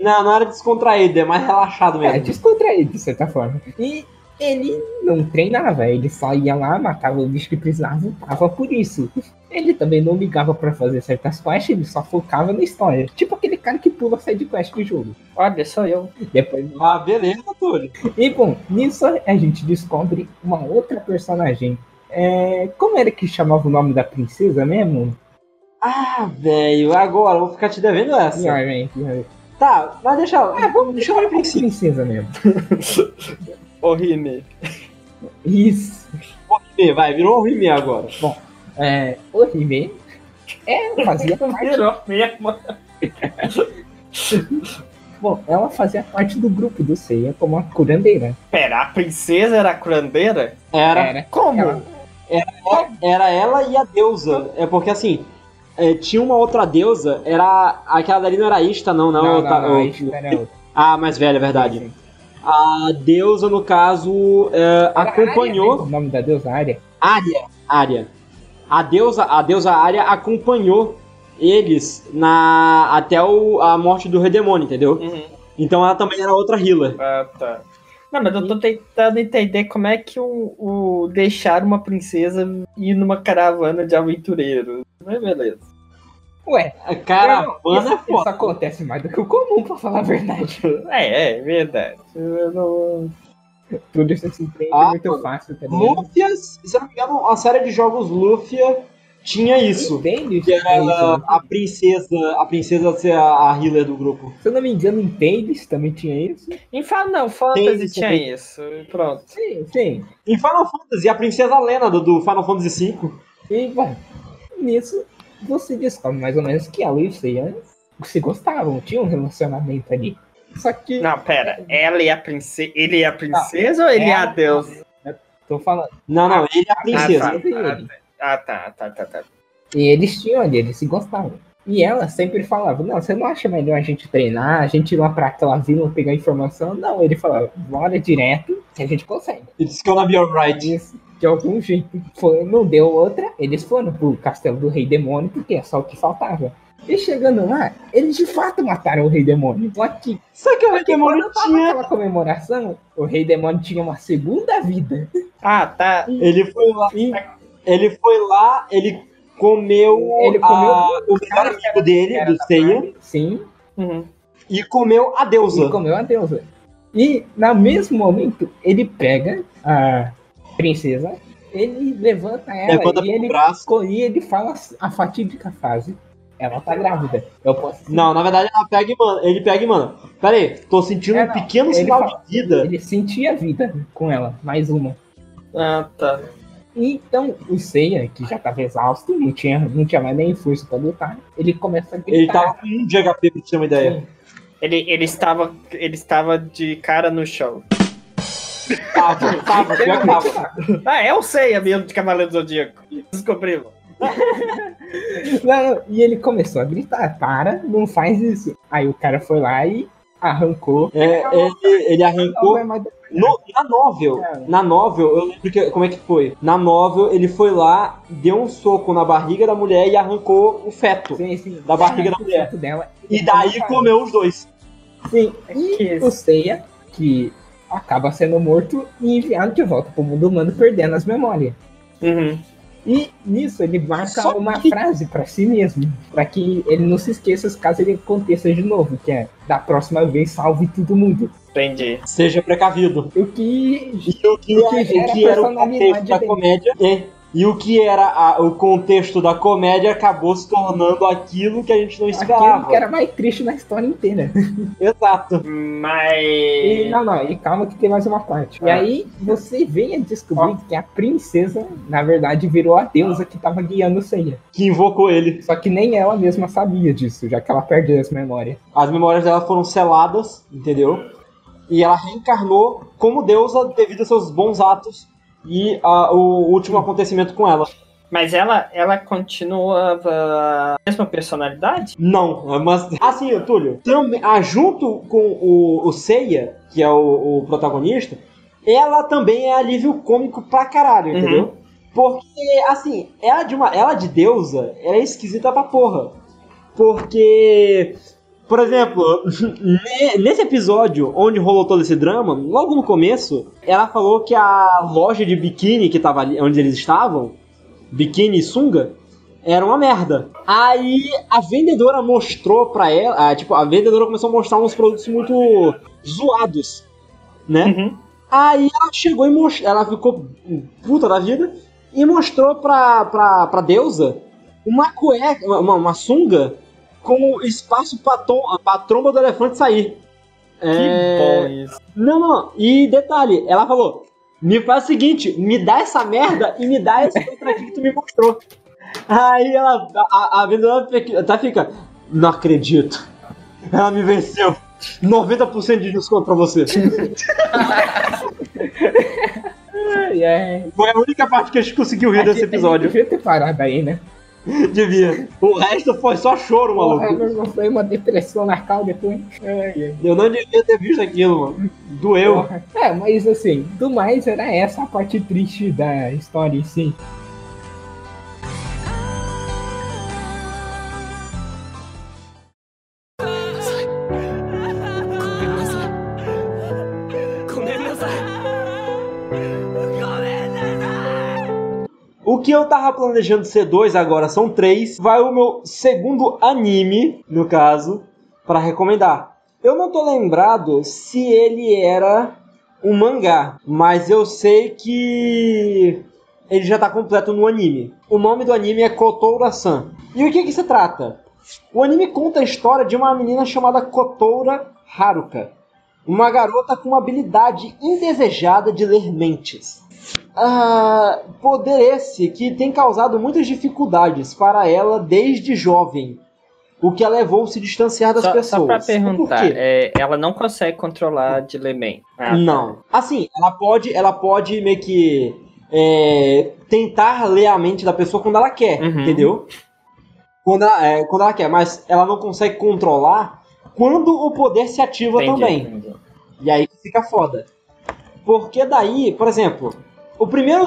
[SPEAKER 1] Não, não era descontraído, é mais relaxado
[SPEAKER 3] É,
[SPEAKER 1] mesmo.
[SPEAKER 3] descontraído, de certa forma. E ele não treinava, ele só ia lá, matava o bicho que precisava e tava por isso. Ele também não ligava pra fazer certas quests, ele só focava na história. Tipo aquele cara que pula side quest do jogo.
[SPEAKER 2] Olha, sou eu.
[SPEAKER 3] Depois
[SPEAKER 1] Ah, beleza, Túlio.
[SPEAKER 3] E bom, nisso a gente descobre uma outra personagem. É, como era que chamava o nome da princesa mesmo?
[SPEAKER 1] Ah, velho, agora vou ficar te devendo essa.
[SPEAKER 3] Yarren.
[SPEAKER 1] Tá, mas deixa,
[SPEAKER 3] Ah, vamos
[SPEAKER 1] deixa eu ver
[SPEAKER 3] chamar de
[SPEAKER 1] princípio.
[SPEAKER 3] princesa mesmo. (laughs)
[SPEAKER 2] Ô, Rime.
[SPEAKER 3] Isso.
[SPEAKER 1] Vai, virou rime agora.
[SPEAKER 3] É, o Rime é, fazia (laughs) parte.
[SPEAKER 2] Virou mesmo.
[SPEAKER 3] Bom, ela fazia parte do grupo do Seiya como a curandeira.
[SPEAKER 2] Pera, a princesa era a curandeira?
[SPEAKER 1] Era,
[SPEAKER 3] Era.
[SPEAKER 2] Como?
[SPEAKER 3] Ela-
[SPEAKER 1] era ela e a deusa. É porque assim, é, tinha uma outra deusa, era. Aquela dali não era Ista, não, não.
[SPEAKER 3] Não,
[SPEAKER 1] tá-
[SPEAKER 3] não, não,
[SPEAKER 1] o-
[SPEAKER 3] isso era outra.
[SPEAKER 1] Ah, mais velha, é verdade. A deusa, no caso, é, acompanhou.
[SPEAKER 3] Arya, né? O nome da deusa Arya.
[SPEAKER 1] Área, área. A deusa, a deusa Área acompanhou eles na até o, a morte do Redemônio, entendeu?
[SPEAKER 2] Uhum.
[SPEAKER 1] Então ela também era outra healer.
[SPEAKER 2] Ah, tá. Não, mas eu tô tentando entender como é que o, o deixar uma princesa ir numa caravana de aventureiros. Mas beleza.
[SPEAKER 3] Ué,
[SPEAKER 1] A caravana
[SPEAKER 3] não, isso,
[SPEAKER 1] é
[SPEAKER 3] isso
[SPEAKER 1] foda.
[SPEAKER 3] acontece mais do que o comum, pra falar a verdade. (laughs)
[SPEAKER 2] É, é verdade. Eu não-
[SPEAKER 3] Tudo isso se entende
[SPEAKER 1] Ah,
[SPEAKER 3] muito fácil, tá ligado?
[SPEAKER 1] Lúthia, se eu não me engano, a série de jogos Lúthia tinha isso.
[SPEAKER 3] Entende?
[SPEAKER 1] Que era
[SPEAKER 3] É isso.
[SPEAKER 1] a princesa, a princesa ser a, a healer do grupo.
[SPEAKER 3] Se eu não me engano, em Tales também tinha isso.
[SPEAKER 2] Em Final Fantasy
[SPEAKER 1] isso,
[SPEAKER 2] tinha
[SPEAKER 1] tem.
[SPEAKER 2] isso. Pronto.
[SPEAKER 3] Sim, sim.
[SPEAKER 1] Em Final Fantasy, a princesa Lena do, do Final Fantasy V.
[SPEAKER 3] E, bom, nisso você descobre mais ou menos que ela e o Seiya se gostavam, tinham um relacionamento ali. Só que,
[SPEAKER 2] Não, pera. Ela e a princesa. Ele é a princesa ou ele é a deusa?
[SPEAKER 3] tô falando,
[SPEAKER 1] Não, não, ele é a princesa.
[SPEAKER 2] Ah, tá. Ah, tá, tá, tá, tá.
[SPEAKER 3] e eles tinham ali, eles se gostavam. E ela sempre falava, não, você não acha melhor a gente treinar, a gente ir lá pra aquela vila pegar informação? Não, ele falava, bora direto, que a gente consegue.
[SPEAKER 1] It's gonna be alright.
[SPEAKER 3] Isso, de algum jeito, foi, não deu outra, eles foram pro castelo do Rei Demônio, porque é só o que faltava. E chegando lá, eles de fato mataram o Rei Demônio. Só que,
[SPEAKER 1] Só que o
[SPEAKER 3] só que
[SPEAKER 1] Redemônio
[SPEAKER 3] quando tava
[SPEAKER 1] tinha.
[SPEAKER 3] aquela comemoração, o Rei Demônio tinha uma segunda vida.
[SPEAKER 2] Ah, tá.
[SPEAKER 1] Ele foi lá.
[SPEAKER 3] E
[SPEAKER 1] Ele foi lá, ele comeu,
[SPEAKER 3] Ele comeu
[SPEAKER 1] a- o melhor amigo dele, do Seiya.
[SPEAKER 3] Sim.
[SPEAKER 2] Uhum.
[SPEAKER 1] E comeu a deusa.
[SPEAKER 3] E comeu a deusa. E, no mesmo momento, ele pega a princesa, ele levanta ela
[SPEAKER 1] Levanta
[SPEAKER 3] e, ele,
[SPEAKER 1] braço.
[SPEAKER 3] e ele fala a fatídica frase. Ela tá grávida. Eu posso.
[SPEAKER 1] Não, na verdade ela pega e manda. Ele pega e manda. Pera aí, tô sentindo
[SPEAKER 3] É,
[SPEAKER 1] um pequeno sinal
[SPEAKER 3] fala-
[SPEAKER 1] de vida.
[SPEAKER 3] Ele sentia vida com ela, mais uma.
[SPEAKER 2] Ah, tá.
[SPEAKER 3] Então, o Seiya, que já tava exausto, não tinha, não tinha mais nem força pra lutar, ele começa a gritar.
[SPEAKER 1] Ele tava com um de HP pra te ter uma ideia.
[SPEAKER 2] Ele, ele, estava, ele estava de cara no chão.
[SPEAKER 1] Tava, tava, que tava. (laughs)
[SPEAKER 2] Ah, é o Seiya mesmo de Cavaleiro do Zodíaco. Descobrimos. (laughs)
[SPEAKER 3] Não, e ele começou a gritar, para, não faz isso. Aí o cara foi lá e arrancou.
[SPEAKER 1] É, ele, ele arrancou. No- na novel, na novel, eu lembro que, como é que foi. Na novel, ele foi lá, deu um soco na barriga da mulher e arrancou o feto.
[SPEAKER 3] Sim, sim.
[SPEAKER 1] Da barriga da
[SPEAKER 3] Arrancou o
[SPEAKER 1] mulher.
[SPEAKER 3] feto Dela,
[SPEAKER 1] E daí comeu os dois.
[SPEAKER 3] Sim,
[SPEAKER 2] Que
[SPEAKER 3] e o Seiya, que acaba sendo morto e enviado de volta pro mundo humano, perdendo as memórias.
[SPEAKER 2] Uhum.
[SPEAKER 3] E nisso ele marca
[SPEAKER 1] Só
[SPEAKER 3] uma
[SPEAKER 1] que-
[SPEAKER 3] frase pra si mesmo, pra que ele não se esqueça caso ele aconteça de novo, que é da próxima vez salve todo mundo.
[SPEAKER 2] Entendi.
[SPEAKER 1] Seja precavido.
[SPEAKER 3] O que
[SPEAKER 1] E o que,
[SPEAKER 3] O que
[SPEAKER 1] é-
[SPEAKER 3] gera
[SPEAKER 1] o que era o contexto da
[SPEAKER 3] dele.
[SPEAKER 1] comédia. é, e o que era a- o contexto da comédia acabou se tornando aquilo que a gente não
[SPEAKER 3] aquilo
[SPEAKER 1] esperava.
[SPEAKER 3] que era mais triste na história inteira. (laughs)
[SPEAKER 1] Exato.
[SPEAKER 2] Mas.
[SPEAKER 3] E, não, não, e calma que tem mais uma parte. E
[SPEAKER 2] Ah.
[SPEAKER 3] aí você vem a descobrir que a princesa, na verdade, virou a deusa que tava guiando o Seiya.
[SPEAKER 1] Que invocou ele.
[SPEAKER 3] Só que nem ela mesma sabia disso, já que ela perdeu as memórias.
[SPEAKER 1] As memórias dela foram seladas, entendeu? E ela reencarnou como deusa devido a seus bons atos e a- o último acontecimento com ela.
[SPEAKER 2] Mas ela, ela continuava a mesma personalidade?
[SPEAKER 1] Não, mas assim, Túlio, também, ah, junto com o, o Seiya, que é o, o protagonista, ela também é alívio cômico pra caralho,
[SPEAKER 2] Uhum.
[SPEAKER 1] entendeu? Porque, assim, ela de, uma, ela de deusa, ela é esquisita pra porra. Porque, por exemplo, ne- nesse episódio onde rolou todo esse drama, logo no começo, ela falou que a loja de biquíni que tava ali, onde eles estavam, biquíni e sunga, era uma merda. Aí a vendedora mostrou pra ela, ah, tipo, a vendedora começou a mostrar uns produtos muito zoados, né?
[SPEAKER 2] Uhum.
[SPEAKER 1] Aí ela chegou e mostrou, ela ficou puta da vida e mostrou pra, pra, pra deusa uma cueca, uma, uma sunga com espaço pra, tom, pra tromba do elefante sair.
[SPEAKER 2] Que
[SPEAKER 1] É,
[SPEAKER 2] bom isso.
[SPEAKER 1] Não, não, e detalhe, ela falou: me faz o seguinte, me dá essa merda e me dá esse aqui que tu me mostrou. (laughs) Aí ela, a, a vendedora fica- tá, fica, não acredito. Ela me venceu. 90% de desconto pra você. (laughs) Foi a única parte que a gente conseguiu rir desse episódio.
[SPEAKER 3] Devia ter parado aí, né? (laughs)
[SPEAKER 1] Devia. O resto foi só choro,
[SPEAKER 3] Porra,
[SPEAKER 1] maluco.
[SPEAKER 3] foi uma depressão na cal depois. Ai.
[SPEAKER 1] Eu não devia ter visto aquilo, mano. Doeu.
[SPEAKER 3] Porra. É, mas assim, do mais era essa a parte triste da história em si.
[SPEAKER 1] O que eu tava planejando ser dois, agora são três. Vai o meu segundo anime, no caso, pra recomendar. Eu não tô lembrado se ele era um mangá, mas eu sei que ele já tá completo no anime. O nome do anime é Kotoura-san. E o que que se trata? O anime conta a história de uma menina chamada Kotoura Haruka. Uma garota com uma habilidade indesejada de ler mentes. Ah, poder esse que tem causado muitas dificuldades para ela desde jovem, o que a levou a se distanciar das
[SPEAKER 2] Só,
[SPEAKER 1] pessoas.
[SPEAKER 2] só pra perguntar, é, ela não consegue controlar de Leman. Ah,
[SPEAKER 1] Não. Assim, ela pode, ela pode meio que é, tentar ler a mente da pessoa quando ela quer,
[SPEAKER 2] Uhum.
[SPEAKER 1] entendeu? Quando ela, é, quando ela quer, mas ela não consegue controlar quando o poder se ativa
[SPEAKER 2] entendi,
[SPEAKER 1] também.
[SPEAKER 2] entendi.
[SPEAKER 1] E aí fica foda. Porque daí, por exemplo, o primeiro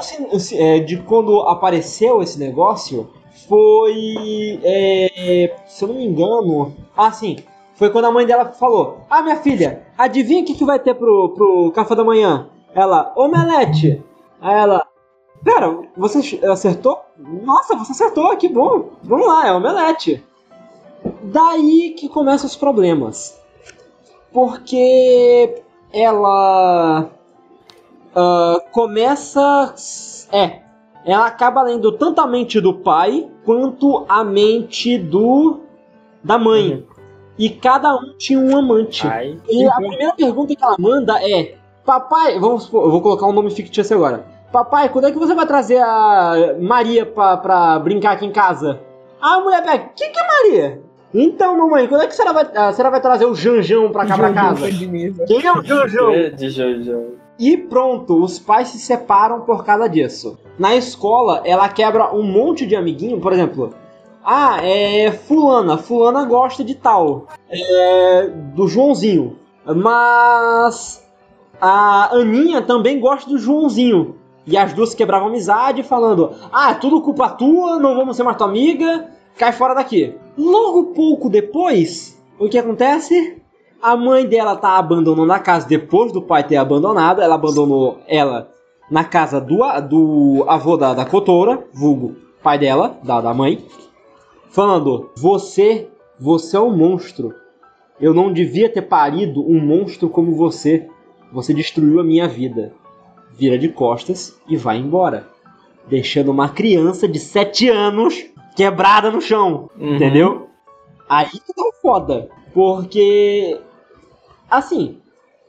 [SPEAKER 1] é, de quando apareceu esse negócio foi. é, se eu não me engano. Ah, sim. Foi quando a mãe dela falou: Ah, minha filha, adivinha o que, que vai ter pro, pro café da manhã? Ela, omelete. Aí ela, pera, você acertou? Nossa, você acertou, que bom. Vamos lá, é omelete. Daí que começam os problemas. porque ela uh, começa. É, ela acaba lendo tanto a mente do pai quanto a mente do da mãe. Uhum. E cada um tinha um amante. Ai, e a primeira pergunta que ela manda é: Papai, vamos eu vou colocar um nome fictício agora. Papai, quando é que você vai trazer a Maria pra, pra brincar aqui em casa? Ah, a mulher pega, quem que é Maria? Então, mamãe, quando é que a senhora vai, a senhora vai trazer o Janjão pra cá pra casa? Quem é o Janjão?
[SPEAKER 2] De Janjão.
[SPEAKER 1] E pronto, os pais se separam por causa disso. Na escola, ela quebra um monte de amiguinho, por exemplo. Ah, é fulana, fulana gosta de tal. É do Joãozinho. Mas a Aninha também gosta do Joãozinho. E as duas quebravam amizade falando: Ah, é tudo culpa tua, não vamos ser mais tua amiga, cai fora daqui. Logo pouco depois, o que acontece? A mãe dela tá abandonando a casa depois do pai ter abandonado. Ela abandonou ela na casa do, do avô da, da Cotora, vulgo pai dela, da, da mãe, falando: Você, você é um monstro. Eu não devia ter parido um monstro como você. Você destruiu a minha vida vira de costas e vai embora. Deixando uma criança de 7 anos quebrada no chão. Uhum. Entendeu? Aí que tá foda. Porque. Assim.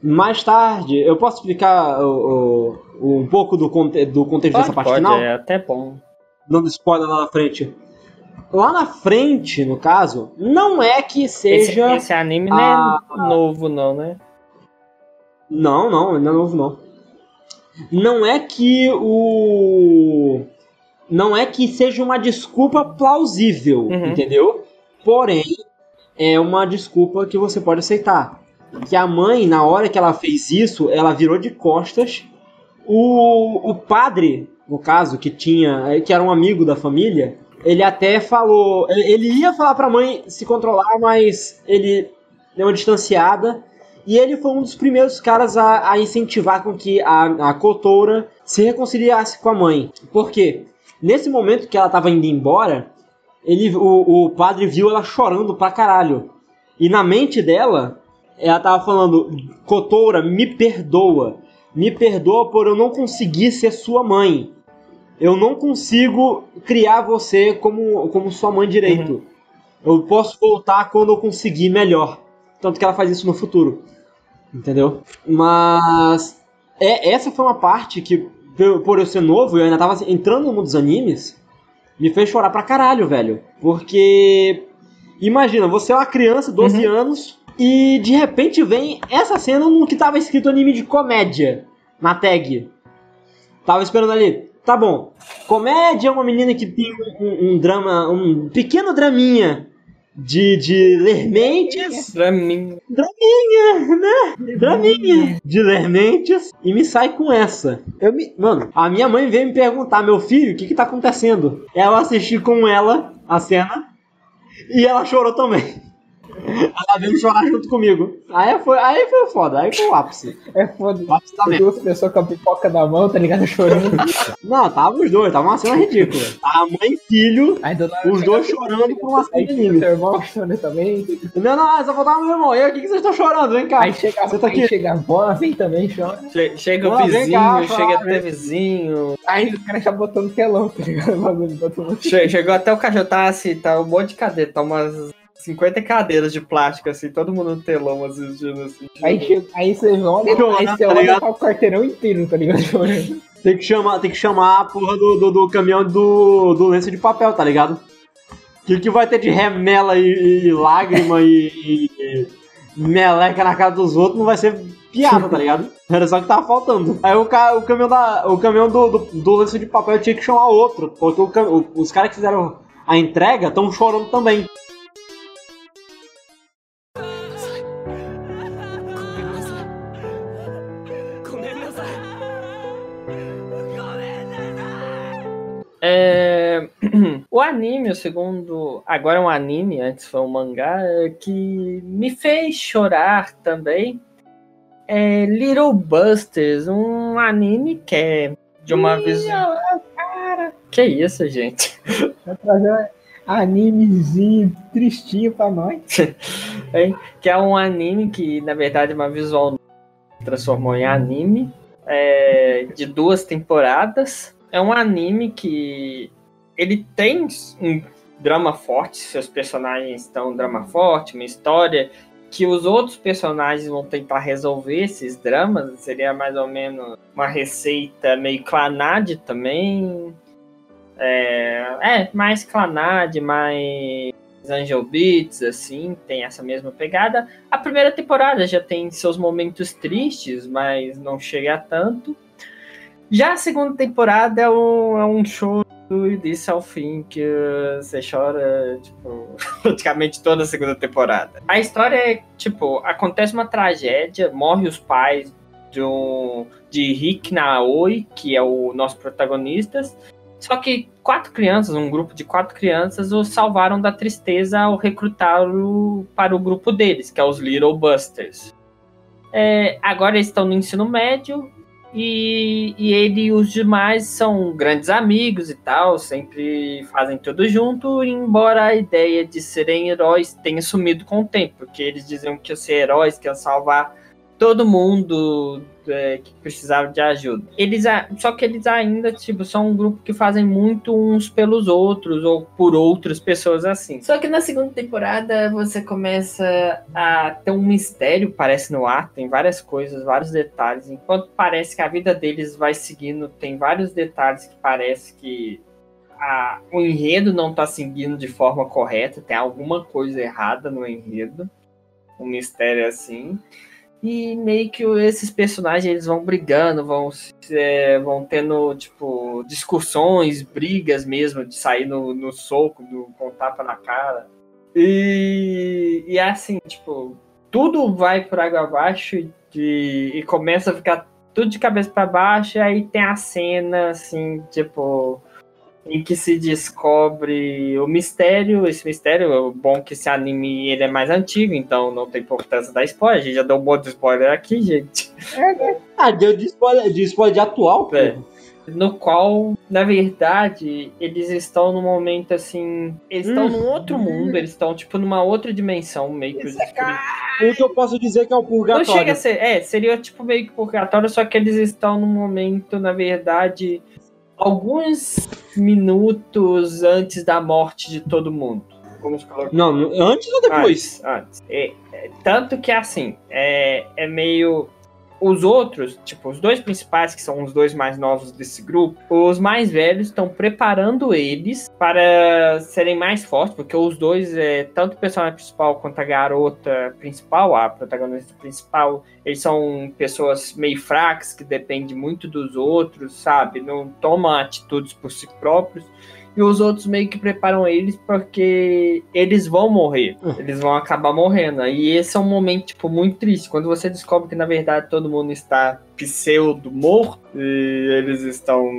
[SPEAKER 1] Mais tarde, eu posso explicar o, o, um pouco do, conte do contexto pode,
[SPEAKER 2] dessa
[SPEAKER 1] parte
[SPEAKER 2] pode,
[SPEAKER 1] final?
[SPEAKER 2] É até bom.
[SPEAKER 1] Não spoiler lá na frente. Lá na frente, no caso, não é que seja.
[SPEAKER 2] Esse, esse anime a... não é novo, não, né?
[SPEAKER 1] Não, não, não é novo, não não é que o não é que seja uma desculpa plausível, uhum. entendeu? Porém, é uma desculpa que você pode aceitar. Que a mãe, na hora que ela fez isso, ela virou de costas. O, o padre, no caso, que tinha, que era um amigo da família, ele até falou, ele ia falar pra mãe se controlar, mas ele deu uma distanciada e ele foi um dos primeiros caras a, a incentivar com que a, a Kotora se reconciliasse com a mãe. Por quê? Nesse momento que ela estava indo embora, ele, o, o padre viu ela chorando pra caralho. E na mente dela, ela tava falando: Kotora, me perdoa. Me perdoa por eu não conseguir ser sua mãe. Eu não consigo criar você como, como sua mãe direito. Uhum. Eu posso voltar quando eu conseguir melhor. Tanto que ela faz isso no futuro entendeu? Mas é, essa foi uma parte que, por eu ser novo, eu ainda tava entrando no mundo dos animes, me fez chorar pra caralho, velho. Porque, imagina, você é uma criança, 12 uhum. anos, e de repente vem essa cena no que tava escrito anime de comédia na tag. Tava esperando ali, tá bom. Comédia é uma menina que tem um, um, um drama, um pequeno draminha de, de Lermentes.
[SPEAKER 2] Draminha.
[SPEAKER 1] Draminha, né? Draminha. De Lermentes. E me sai com essa. Eu me, mano, a minha mãe veio me perguntar, meu filho, o que que tá acontecendo? Ela assistiu com ela a cena. E ela chorou também. Ela veio chorar junto comigo. Aí foi, aí foi foda, aí foi o ápice.
[SPEAKER 3] É foda. O ápice tá Duas pessoas com a pipoca na mão, tá ligado? Chorando.
[SPEAKER 1] Não, tava os dois, tava uma cena ridícula. A mãe e filho, os dois chorando por uma cena de anime.
[SPEAKER 3] Seu irmão chorando também.
[SPEAKER 1] Não, não, só faltava meu irmão. Eu, o que, que vocês estão chorando? Vem cá.
[SPEAKER 3] Aí chega, Você tá aqui. chega a avó, vem também, chora.
[SPEAKER 2] Che chega o vizinho, cá, chega até vizinho.
[SPEAKER 3] Aí o cara já botou no telão, tá ligado?
[SPEAKER 2] Che chegou até o cajotasse, tá um monte de cadeira, tá umas 50 cadeiras de plástico, assim, todo mundo no telão assistindo, assim.
[SPEAKER 3] Aí, aí você olha, aí você tá olha tá o quarteirão inteiro, tá ligado? (laughs)
[SPEAKER 1] Tem que chamar, tem que chamar a porra do, do, do caminhão do, do lenço de papel, tá ligado? O que, que vai ter de remela e, e lágrima e, e, meleca na cara dos outros não vai ser piada, tá ligado? Era só que tava faltando. Aí o, ca, o caminhão, da, o caminhão do, do, do lenço de papel tinha que chamar outro, porque o, os caras que fizeram a entrega estão chorando também.
[SPEAKER 2] Anime, o segundo. Agora é um anime, antes foi um mangá, que me fez chorar também. É Little Busters, um anime que é de uma visão. Cara. Que isso, gente?
[SPEAKER 3] Vai trazer um animezinho tristinho pra nós. (laughs)
[SPEAKER 2] que é um anime que, na verdade, é uma visual transformou em anime é, de duas temporadas. É um anime que ele tem um drama forte, seus personagens estão um drama forte, uma história que os outros personagens vão tentar resolver esses dramas. Seria mais ou menos uma receita meio clanade também. É, é mais clanade, mais Angel Beats, assim, tem essa mesma pegada. A primeira temporada já tem seus momentos tristes, mas não chega a tanto. Já a segunda temporada é um, é um show do início ao fim que você chora, tipo, (laughs) praticamente toda a segunda temporada. A história é, tipo, acontece uma tragédia, morre os pais de, um, de Rick Naoi, que é o nosso protagonista, só que quatro crianças, um grupo de quatro crianças, o salvaram da tristeza ao recrutá-lo para o grupo deles, que é os Little Busters. É, agora eles estão no ensino médio e, e ele e os demais são grandes amigos e tal, sempre fazem tudo junto, embora a ideia de serem heróis tenha sumido com o tempo, porque eles diziam que ser heróis, que iam salvar todo mundo é, que precisava de ajuda. Eles, só que eles ainda tipo, são um grupo que fazem muito uns pelos outros ou por outras pessoas assim. Só que na segunda temporada você começa a ter um mistério, parece no ar, tem várias coisas, vários detalhes. Enquanto parece que a vida deles vai seguindo, tem vários detalhes que parece que a, o enredo não está seguindo de forma correta, tem alguma coisa errada no enredo. Um mistério assim. E meio que esses personagens eles vão brigando, vão, é, vão tendo, tipo, discussões, brigas mesmo, de sair no, no soco, do, com tapa na cara. E, e é assim, tipo, tudo vai por água abaixo e, e começa a ficar tudo de cabeça para baixo, e aí tem a cena, assim, tipo, em que se descobre o mistério. Esse mistério, é bom que esse anime ele é mais antigo, então não tem importância da spoiler. A gente já deu um monte de spoiler aqui, gente.
[SPEAKER 1] É? (laughs) Ah, deu de spoiler de, spoiler de atual, é.
[SPEAKER 2] No qual, na verdade, eles estão num momento assim. Eles estão hum. num outro mundo, eles estão, tipo, numa outra dimensão, meio que.
[SPEAKER 1] É o que eu posso dizer que é o purgatório.
[SPEAKER 2] Não chega a ser. É, seria tipo meio que purgatório, só que eles estão num momento, na verdade alguns minutos antes da morte de todo mundo.
[SPEAKER 1] Vamos colocar. Não, antes ou depois?
[SPEAKER 2] Antes. antes. É, é, tanto que assim, é, é meio os outros, tipo, os dois principais, que são os dois mais novos desse grupo, os mais velhos estão preparando eles para serem mais fortes, porque os dois, é, tanto o personagem principal quanto a garota principal, a protagonista principal, eles são pessoas meio fracas, que dependem muito dos outros, sabe? Não tomam atitudes por si próprios e os outros meio que preparam eles porque eles vão morrer. Hum. Eles vão acabar morrendo. E esse é um momento, tipo, muito triste. Quando você descobre que, na verdade, todo mundo está pseudo morto e eles estão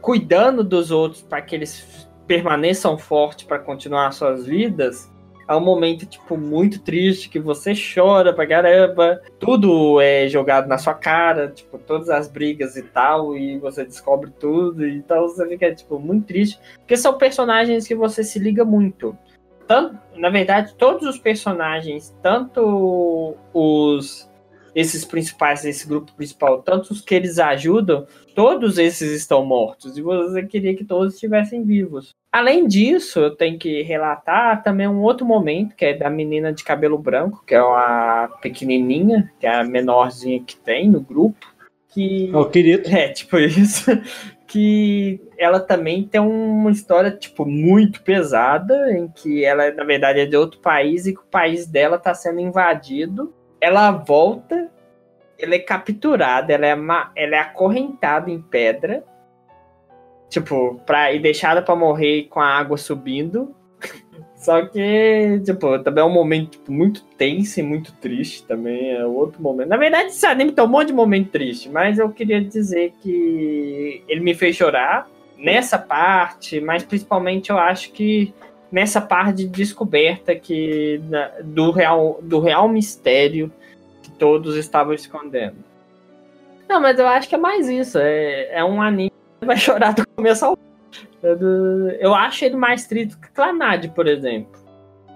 [SPEAKER 2] cuidando dos outros para que eles permaneçam fortes para continuar suas vidas é um momento, tipo, muito triste, que você chora pra caramba, tudo é jogado na sua cara, tipo, todas as brigas e tal, e você descobre tudo, então você fica, tipo, muito triste, porque são personagens que você se liga muito. Tanto, na verdade, todos os personagens, tanto os esses principais, esse grupo principal, tanto os que eles ajudam, todos esses estão mortos, e você queria que todos estivessem vivos. Além disso, eu tenho que relatar também um outro momento, que é da menina de cabelo branco, que é uma pequenininha, que é a menorzinha que tem no grupo. Que,
[SPEAKER 1] oh, querido.
[SPEAKER 2] É, tipo isso. (laughs) Que ela também tem uma história, tipo, muito pesada, em que ela, na verdade, é de outro país e que o país dela está sendo invadido. Ela volta, ela é capturada, ela é, ela é acorrentada em pedra Tipo, pra, e deixada para morrer com a água subindo. (laughs) Só que, tipo, também é um momento tipo, muito tenso e muito triste também. É outro momento. Na verdade, esse anime tem um monte de momento triste, mas eu queria dizer que ele me fez chorar nessa parte, mas principalmente eu acho que nessa parte de descoberta que do real, do real mistério que todos estavam escondendo. Não, mas eu acho que é mais isso. É, é um anime vai chorar do começo ao Eu acho ele mais triste que Clanad, por exemplo.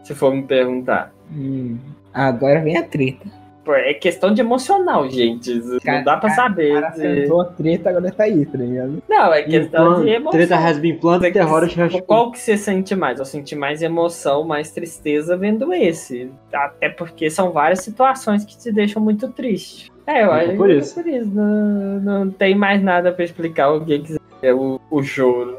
[SPEAKER 2] Se for me perguntar.
[SPEAKER 3] Hum, agora vem a treta.
[SPEAKER 2] É questão de emocional, gente. Cara, não dá pra cara, saber.
[SPEAKER 3] Cara, de... a treta, agora tá aí, tá ligado?
[SPEAKER 2] Não, é questão de emoção.
[SPEAKER 1] Treta has been planted, terror
[SPEAKER 2] Qual que você sente mais? Eu senti mais emoção, mais tristeza vendo esse. Até porque são várias situações que te deixam muito triste. É, eu acho
[SPEAKER 1] por isso.
[SPEAKER 2] É por isso. Não, não tem mais nada pra explicar o que é o, o choro.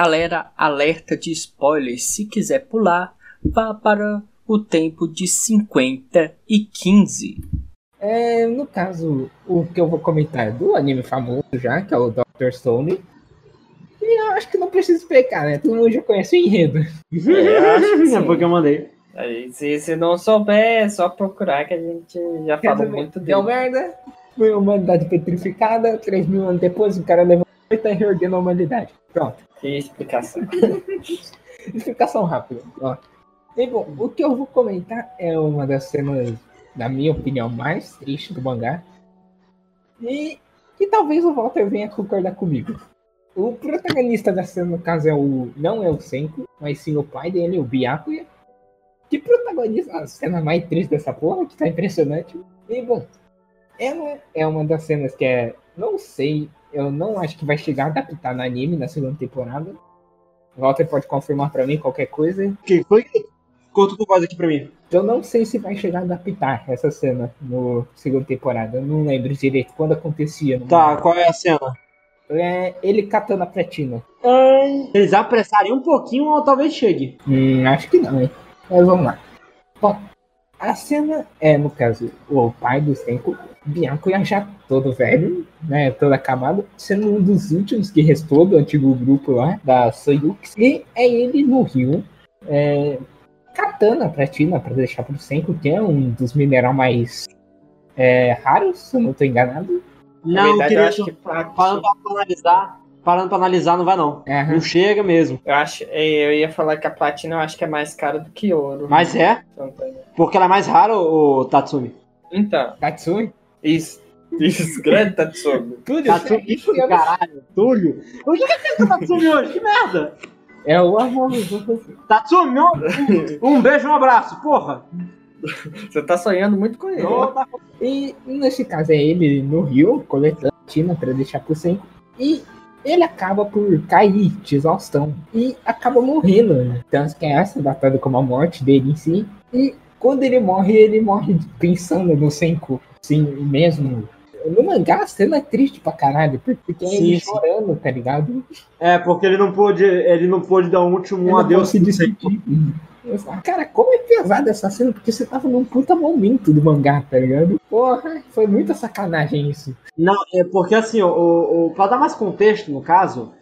[SPEAKER 4] Galera, alerta de spoilers. Se quiser pular, vá para o tempo de 50 e 15.
[SPEAKER 3] É, no caso, o que eu vou comentar é do anime famoso já, que é o Dr. Stone. E eu acho que não precisa explicar, né? Todo mundo já conhece o enredo.
[SPEAKER 1] É, acho que. (laughs) É porque eu mandei.
[SPEAKER 2] Aí, se, se não souber, é só procurar que a gente já falou muito dele.
[SPEAKER 3] Deu merda, foi a humanidade petrificada, 3 mil anos depois o cara levantou e tá reordenando a humanidade. Pronto.
[SPEAKER 2] Que explicação. (laughs)
[SPEAKER 3] explicação rápida. Ó. E, bom, o que eu vou comentar é uma das cenas, na minha opinião, mais tristes do mangá. E, e talvez o Walter venha concordar comigo. O protagonista da cena, no caso, é o, não é o Senko, mas sim o pai dele, o Byakuya. Que protagoniza a cena mais triste dessa porra, que tá impressionante. E, bom, ela é uma das cenas que é. Não sei eu não acho que vai chegar a adaptar no anime na segunda temporada. O Walter pode confirmar para mim qualquer coisa.
[SPEAKER 1] Que foi? Conta tu voz aqui pra mim.
[SPEAKER 3] Eu não sei se vai chegar a adaptar essa cena no segunda temporada. Eu não lembro direito quando acontecia.
[SPEAKER 1] Tá, qual é a cena?
[SPEAKER 3] É ele catando a pretina.
[SPEAKER 1] Eles apressarem um pouquinho ou talvez chegue?
[SPEAKER 3] Hum, acho que não, hein? Mas vamos lá. Bom, a cena é, no caso, o pai do Senko, Bianco já todo velho, né, todo acabado, sendo um dos últimos que restou do antigo grupo lá, da Soyux, e é ele no rio, é, catando a platina para deixar pro Senko, que é um dos minerais mais é, raros, se eu não estou enganado.
[SPEAKER 1] Não, verdade, eu acho que falando para analisar, parando pra analisar, não vai não. Uhum. Não chega mesmo.
[SPEAKER 2] Eu acho, é, eu ia falar que a platina eu acho que é mais cara do que ouro.
[SPEAKER 1] Mas é? Então, tá Porque ela é mais rara, o Tatsumi?
[SPEAKER 2] Então.
[SPEAKER 3] Tatsumi?
[SPEAKER 2] Isso. Isso, grande Tatsumi.
[SPEAKER 1] Túlio, Tatsumi, isso, caralho. Túlio. O que é que Tatsumi hoje? Que merda.
[SPEAKER 3] É o amor.
[SPEAKER 1] Tatsumi, um, um beijo, um abraço, porra.
[SPEAKER 2] Você tá sonhando muito com ele. Tá...
[SPEAKER 3] E nesse caso é ele no rio, coletando Tina pra deixar pro 5. E ele acaba por cair de exaustão e acaba morrendo. Né? Tanto que é essa datada como a morte dele em si. E quando ele morre, ele morre pensando no Senku, sim mesmo. No mangá, a cena é triste pra caralho, porque é ele chorando, tá ligado?
[SPEAKER 1] É, porque ele não pôde, ele não pôde dar um último ele adeus.
[SPEAKER 3] Se despedir. Cara, como é pesada essa cena, porque você tava num puta momento do mangá, tá ligado? Porra, foi muita sacanagem isso.
[SPEAKER 1] Não, é porque assim, o, o, pra dar mais contexto no caso,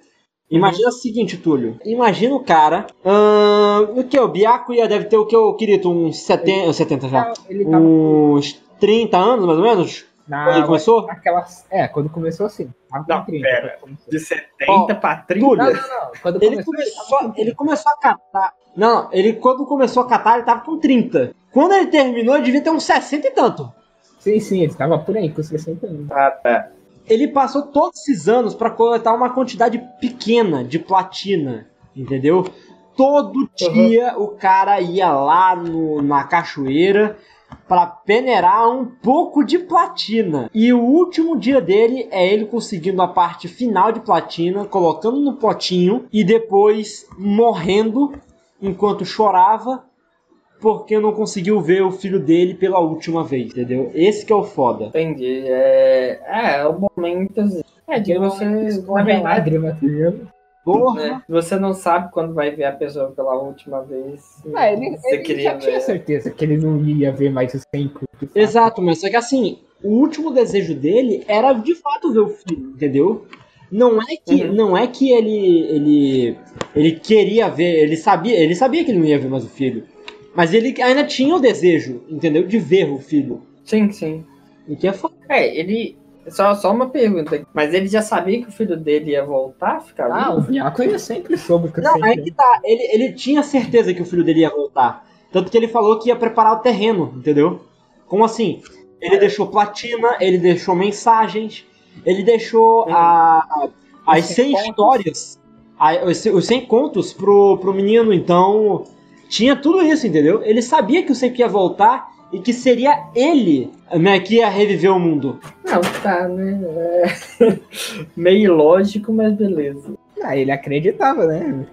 [SPEAKER 1] Imagina o seguinte, Túlio. Imagina o cara. Hum, o que? O Byakuya deve ter o que, o querido? Uns 70, 70 já. uns 30 anos, mais ou menos? Não, quando ele começou?
[SPEAKER 3] Aquelas, é, quando começou assim.
[SPEAKER 2] Não, 30, pera. De 70 oh, pra 30? Túlio,
[SPEAKER 1] não, não, não. Quando ele, começou, começou ele começou a catar. Não, ele quando começou a catar, ele tava com 30. Quando ele terminou, ele devia ter uns 60 e tanto.
[SPEAKER 3] Sim, sim, ele tava por aí, com 60 anos.
[SPEAKER 2] Ah, tá
[SPEAKER 1] ele passou todos esses anos para coletar uma quantidade pequena de platina, entendeu? Todo dia uhum. o cara ia lá no, na cachoeira para peneirar um pouco de platina. E o último dia dele é ele conseguindo a parte final de platina, colocando no potinho e depois morrendo enquanto chorava porque não conseguiu ver o filho dele pela última vez, entendeu? Esse que é o foda.
[SPEAKER 2] Entendi. É, é, é o momento. É, de você. Na verdade, Porra. Né? Você não sabe quando vai ver a pessoa pela última vez.
[SPEAKER 3] Ah, ele, você ele queria já ver. tinha certeza que ele não ia ver mais os tempo.
[SPEAKER 1] Exato, mas só que assim, o último desejo dele era de fato ver o filho, entendeu? Não é que, uhum. não é que ele, ele, ele queria ver, ele sabia, ele sabia que ele não ia ver mais o filho. Mas ele ainda tinha o desejo, entendeu? De ver o filho.
[SPEAKER 2] Sim, sim.
[SPEAKER 1] O que é foda.
[SPEAKER 2] É, ele. Só, só uma pergunta. Mas ele já sabia que o filho dele ia voltar? Ficar
[SPEAKER 3] ah, o Vinhaco ele sempre soube que
[SPEAKER 1] Não, é que tá. Ele, ele tinha certeza que o filho dele ia voltar. Tanto que ele falou que ia preparar o terreno, entendeu? Como assim? Ele deixou platina, ele deixou mensagens, ele deixou a, as 100 histórias, a, os, os 100 contos pro, pro menino. Então, tinha tudo isso, entendeu? Ele sabia que o Senki ia voltar e que seria ele né, que ia reviver o mundo.
[SPEAKER 2] Não, tá, né? É... (laughs) Meio lógico, mas beleza.
[SPEAKER 3] Ah, ele acreditava, né?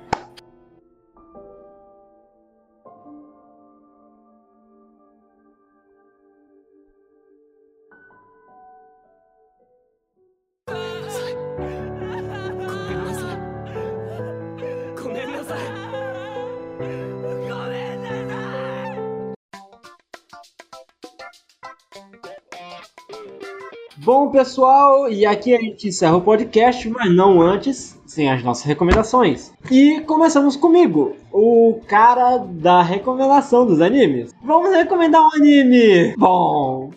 [SPEAKER 1] Pessoal, e aqui a gente encerra o podcast, mas não antes, sem as nossas recomendações. E começamos comigo, o cara da recomendação dos animes. Vamos recomendar um anime! Bom,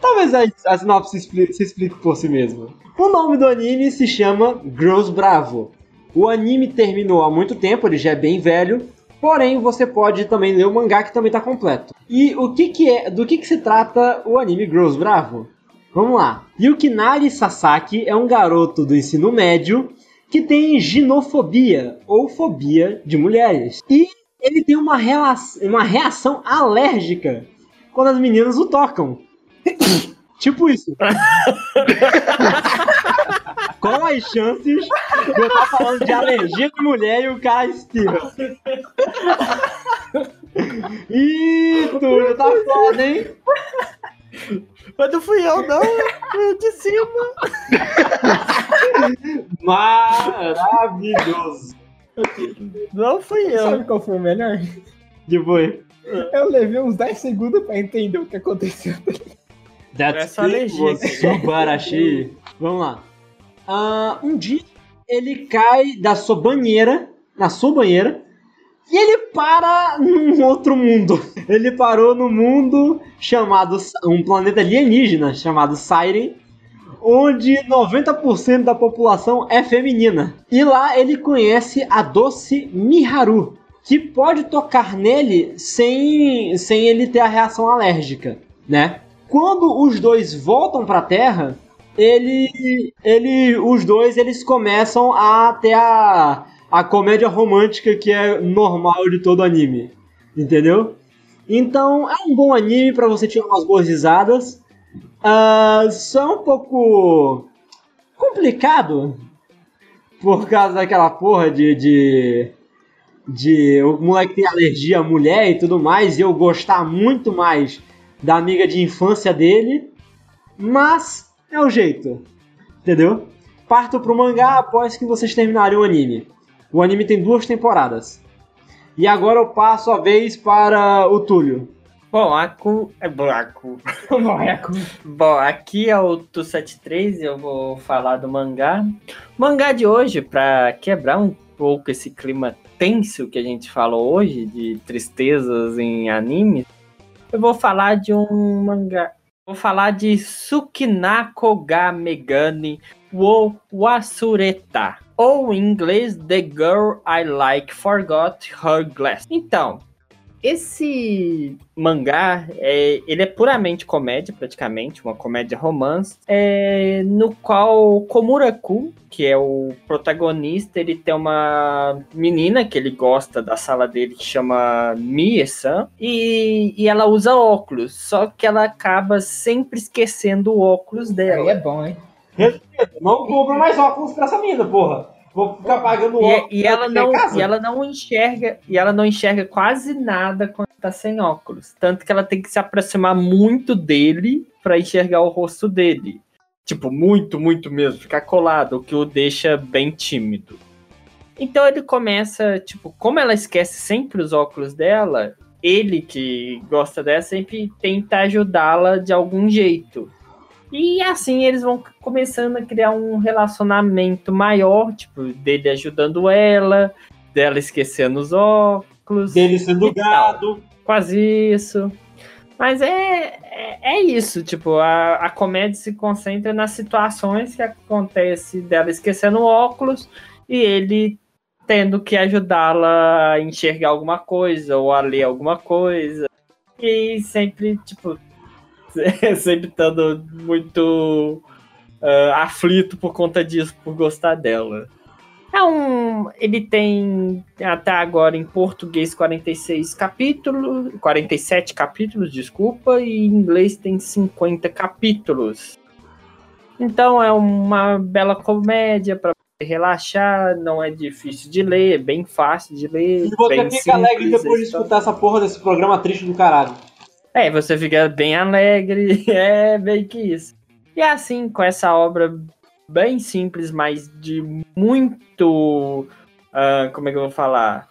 [SPEAKER 1] talvez a, a sinopse se explique, se explique por si mesmo. O nome do anime se chama Girls Bravo. O anime terminou há muito tempo, ele já é bem velho, Porém, você pode também ler o mangá que também está completo. E o que, que é, do que, que se trata o anime Girls Bravo? Vamos lá. Yukinari Sasaki é um garoto do ensino médio que tem ginofobia ou fobia de mulheres. E ele tem uma, uma reação alérgica quando as meninas o tocam. (coughs) tipo isso. (laughs) Qual as chances de eu estar falando de alergia de mulher e o cara espirra? (laughs) Ih, Túlio, tá foda, hein?
[SPEAKER 2] Mas não fui eu, não. Foi de cima.
[SPEAKER 1] Maravilhoso.
[SPEAKER 2] Não fui eu.
[SPEAKER 3] Sabe qual foi o melhor?
[SPEAKER 1] Que foi?
[SPEAKER 3] Eu levei uns 10 segundos pra entender o que aconteceu.
[SPEAKER 1] That's Essa alergia. Subarashi. Vamos lá. Uh, um dia ele cai da sua banheira, na sua banheira, e ele para num outro mundo. Ele parou no mundo chamado. um planeta alienígena chamado Siren, onde 90% da população é feminina. E lá ele conhece a doce Miharu, que pode tocar nele sem, sem ele ter a reação alérgica, né? Quando os dois voltam para a Terra, ele, ele, os dois eles começam a ter a, a comédia romântica que é normal de todo anime. Entendeu? Então é um bom anime para você tirar umas boas risadas. Uh, só é um pouco complicado por causa daquela porra de, de, de o moleque tem alergia à mulher e tudo mais, e eu gostar muito mais da amiga de infância dele, mas é o jeito, entendeu? Parto pro mangá após que vocês terminarem o anime. O anime tem duas temporadas. E agora eu passo a vez para o Túlio.
[SPEAKER 2] Bom, Aku é buraco. Bom, aqui é o Tu73 e eu vou falar do mangá. O mangá de hoje, para quebrar um pouco esse clima tenso que a gente falou hoje, de tristezas em anime, eu vou falar de um mangá. Vou falar de Sukinako ga Megane wo Wasureta ou em inglês The Girl I Like Forgot Her Glass. Então, esse mangá, é, ele é puramente comédia, praticamente, uma comédia romance, é, no qual Komuraku, que é o protagonista, ele tem uma menina que ele gosta da sala dele, que chama Mie-san, e, e ela usa óculos, só que ela acaba sempre esquecendo o óculos dela.
[SPEAKER 3] Aí é bom, hein?
[SPEAKER 1] Não compra mais óculos pra essa mina, porra. Vou ficar pagando
[SPEAKER 2] óculos. E, e ela não, e ela não enxerga, e ela não enxerga quase nada quando tá sem óculos. Tanto que ela tem que se aproximar muito dele para enxergar o rosto dele. Tipo, muito, muito mesmo, ficar colado, o que o deixa bem tímido. Então ele começa, tipo, como ela esquece sempre os óculos dela, ele que gosta dela sempre tenta ajudá-la de algum jeito. E assim eles vão começando a criar um relacionamento maior, tipo, dele ajudando ela, dela esquecendo os óculos.
[SPEAKER 1] Dele sendo gado.
[SPEAKER 2] Quase isso. Mas é, é, é, isso, tipo, a, a comédia se concentra nas situações que acontece dela esquecendo o óculos e ele tendo que ajudá-la a enxergar alguma coisa ou a ler alguma coisa. E sempre, tipo, (laughs) sempre estando muito uh, aflito por conta disso, por gostar dela. É um. Ele tem até agora em português 46 capítulos. 47 capítulos, desculpa, e em inglês tem 50 capítulos. Então é uma bela comédia para relaxar, não é difícil de ler, é bem fácil de ler.
[SPEAKER 1] E você fica simples, alegre depois de escutar essa porra desse programa triste do caralho.
[SPEAKER 2] É, você fica bem alegre, (laughs) é bem que isso. E assim, com essa obra bem simples, mas de muito. Uh, como é que eu vou falar?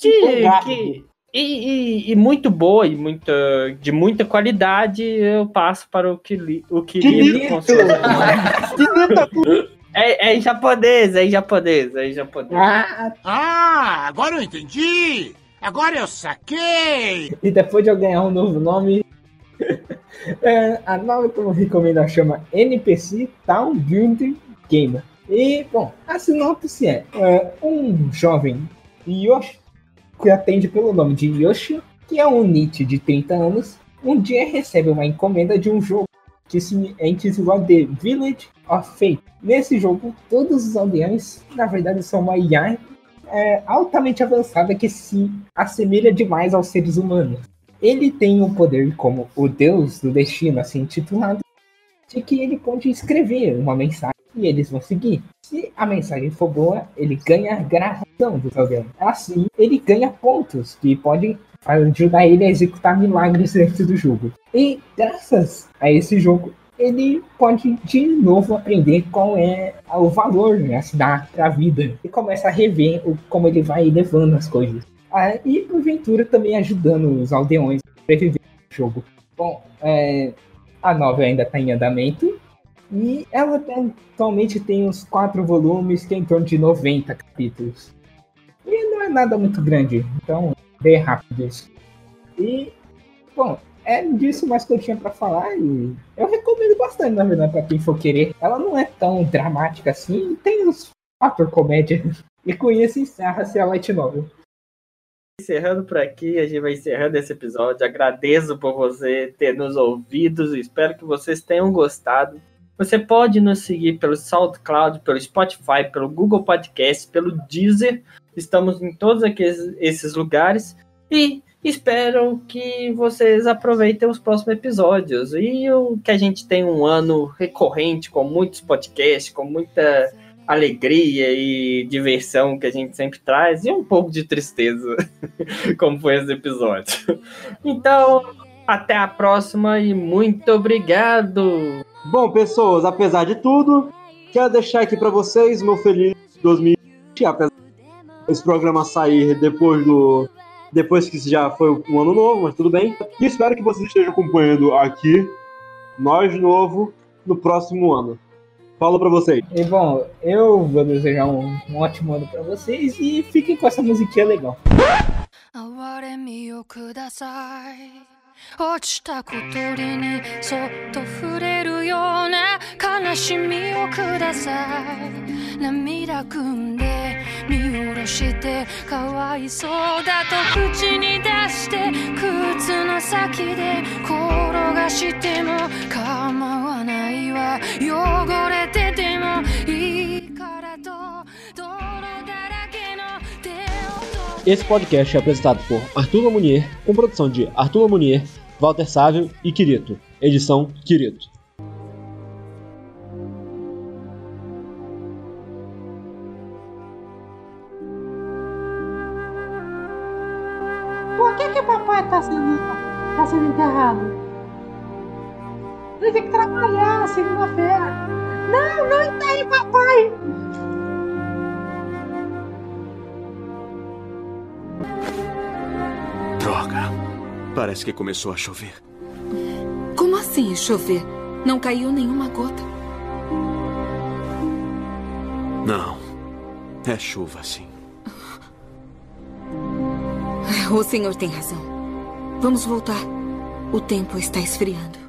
[SPEAKER 2] De, que, e, e, e, muito boa e muita, de muita qualidade, eu passo para o que o que, que (laughs) é, é em japonês, é em japonês, é em japonês.
[SPEAKER 5] Ah, ah, agora eu entendi! Agora eu saquei!
[SPEAKER 3] E depois de eu ganhar um novo nome, (laughs) é, a nova que eu recomendo chama NPC Town Building Gamer. E, bom, a sinopse é, é um jovem Yoshi, que atende pelo nome de Yoshi, que é um Nietzsche de 30 anos, um dia recebe uma encomenda de um jogo que se intitulado The Village of Fate. Nesse jogo, todos os aldeões, na verdade, são uma IA é, altamente avançada que se assemelha demais aos seres humanos ele tem o um poder como o deus do destino, assim intitulado, de que ele pode escrever uma mensagem e eles vão seguir. Se a mensagem for boa, ele ganha gravação do programa. Assim, ele ganha pontos que podem ajudar ele a executar milagres dentro do jogo. E graças a esse jogo, ele pode de novo aprender qual é o valor né, se para a vida e começa a rever o, como ele vai levando as coisas. Ah, e porventura também ajudando os aldeões a sobreviver no jogo. Bom, é, a novela ainda está em andamento e ela atualmente tem uns quatro volumes que é em torno de 90 capítulos. E não é nada muito grande, então bem rápido isso. E, bom, é disso mais que eu tinha para falar e eu recomendo bastante, na verdade, para quem for querer. Ela não é tão dramática assim, tem uns fator comédia. E com isso encerra-se a Light Novel
[SPEAKER 2] encerrando por aqui, a gente vai encerrando esse episódio. Agradeço por você ter nos ouvido, espero que vocês tenham gostado. Você pode nos seguir pelo SoundCloud, pelo Spotify, pelo Google Podcast, pelo Deezer. Estamos em todos aqueles, esses lugares e espero que vocês aproveitem os próximos episódios e que a gente tenha um ano recorrente com muitos podcasts, com muita alegria e diversão que a gente sempre traz e um pouco de tristeza, (laughs) como foi esse episódio. Então, até a próxima e muito obrigado!
[SPEAKER 1] Bom, pessoas, apesar de tudo, quero deixar aqui para vocês meu feliz 2020, apesar desse programa sair depois do depois que já foi o ano novo, mas tudo bem. E espero que vocês estejam acompanhando aqui nós novo no próximo ano. Falo pra vocês.
[SPEAKER 3] E bom, eu vou desejar um, um ótimo ano pra vocês e fiquem com essa musiquinha legal. 落ちた小鳥にそっと触れるような悲しみをください涙ぐんで見下ろ してかわいそうだと口に出して靴の先で転がしても構わないわ汚れててもいいからと泥だらけの手を Esse podcast é apresentado por Arthur Lamunier, com produção de Arthur Lamunier, Walter Sávio e Quirito. Edição Quirito.
[SPEAKER 6] Enterrado? Ele tem que trabalhar segunda-feira. Não, não enterre papai!
[SPEAKER 5] Droga. Parece que começou a chover.
[SPEAKER 7] Como assim chover? Não caiu nenhuma gota.
[SPEAKER 5] Não. É chuva, sim.
[SPEAKER 7] O senhor tem razão. Vamos voltar. O tempo está esfriando.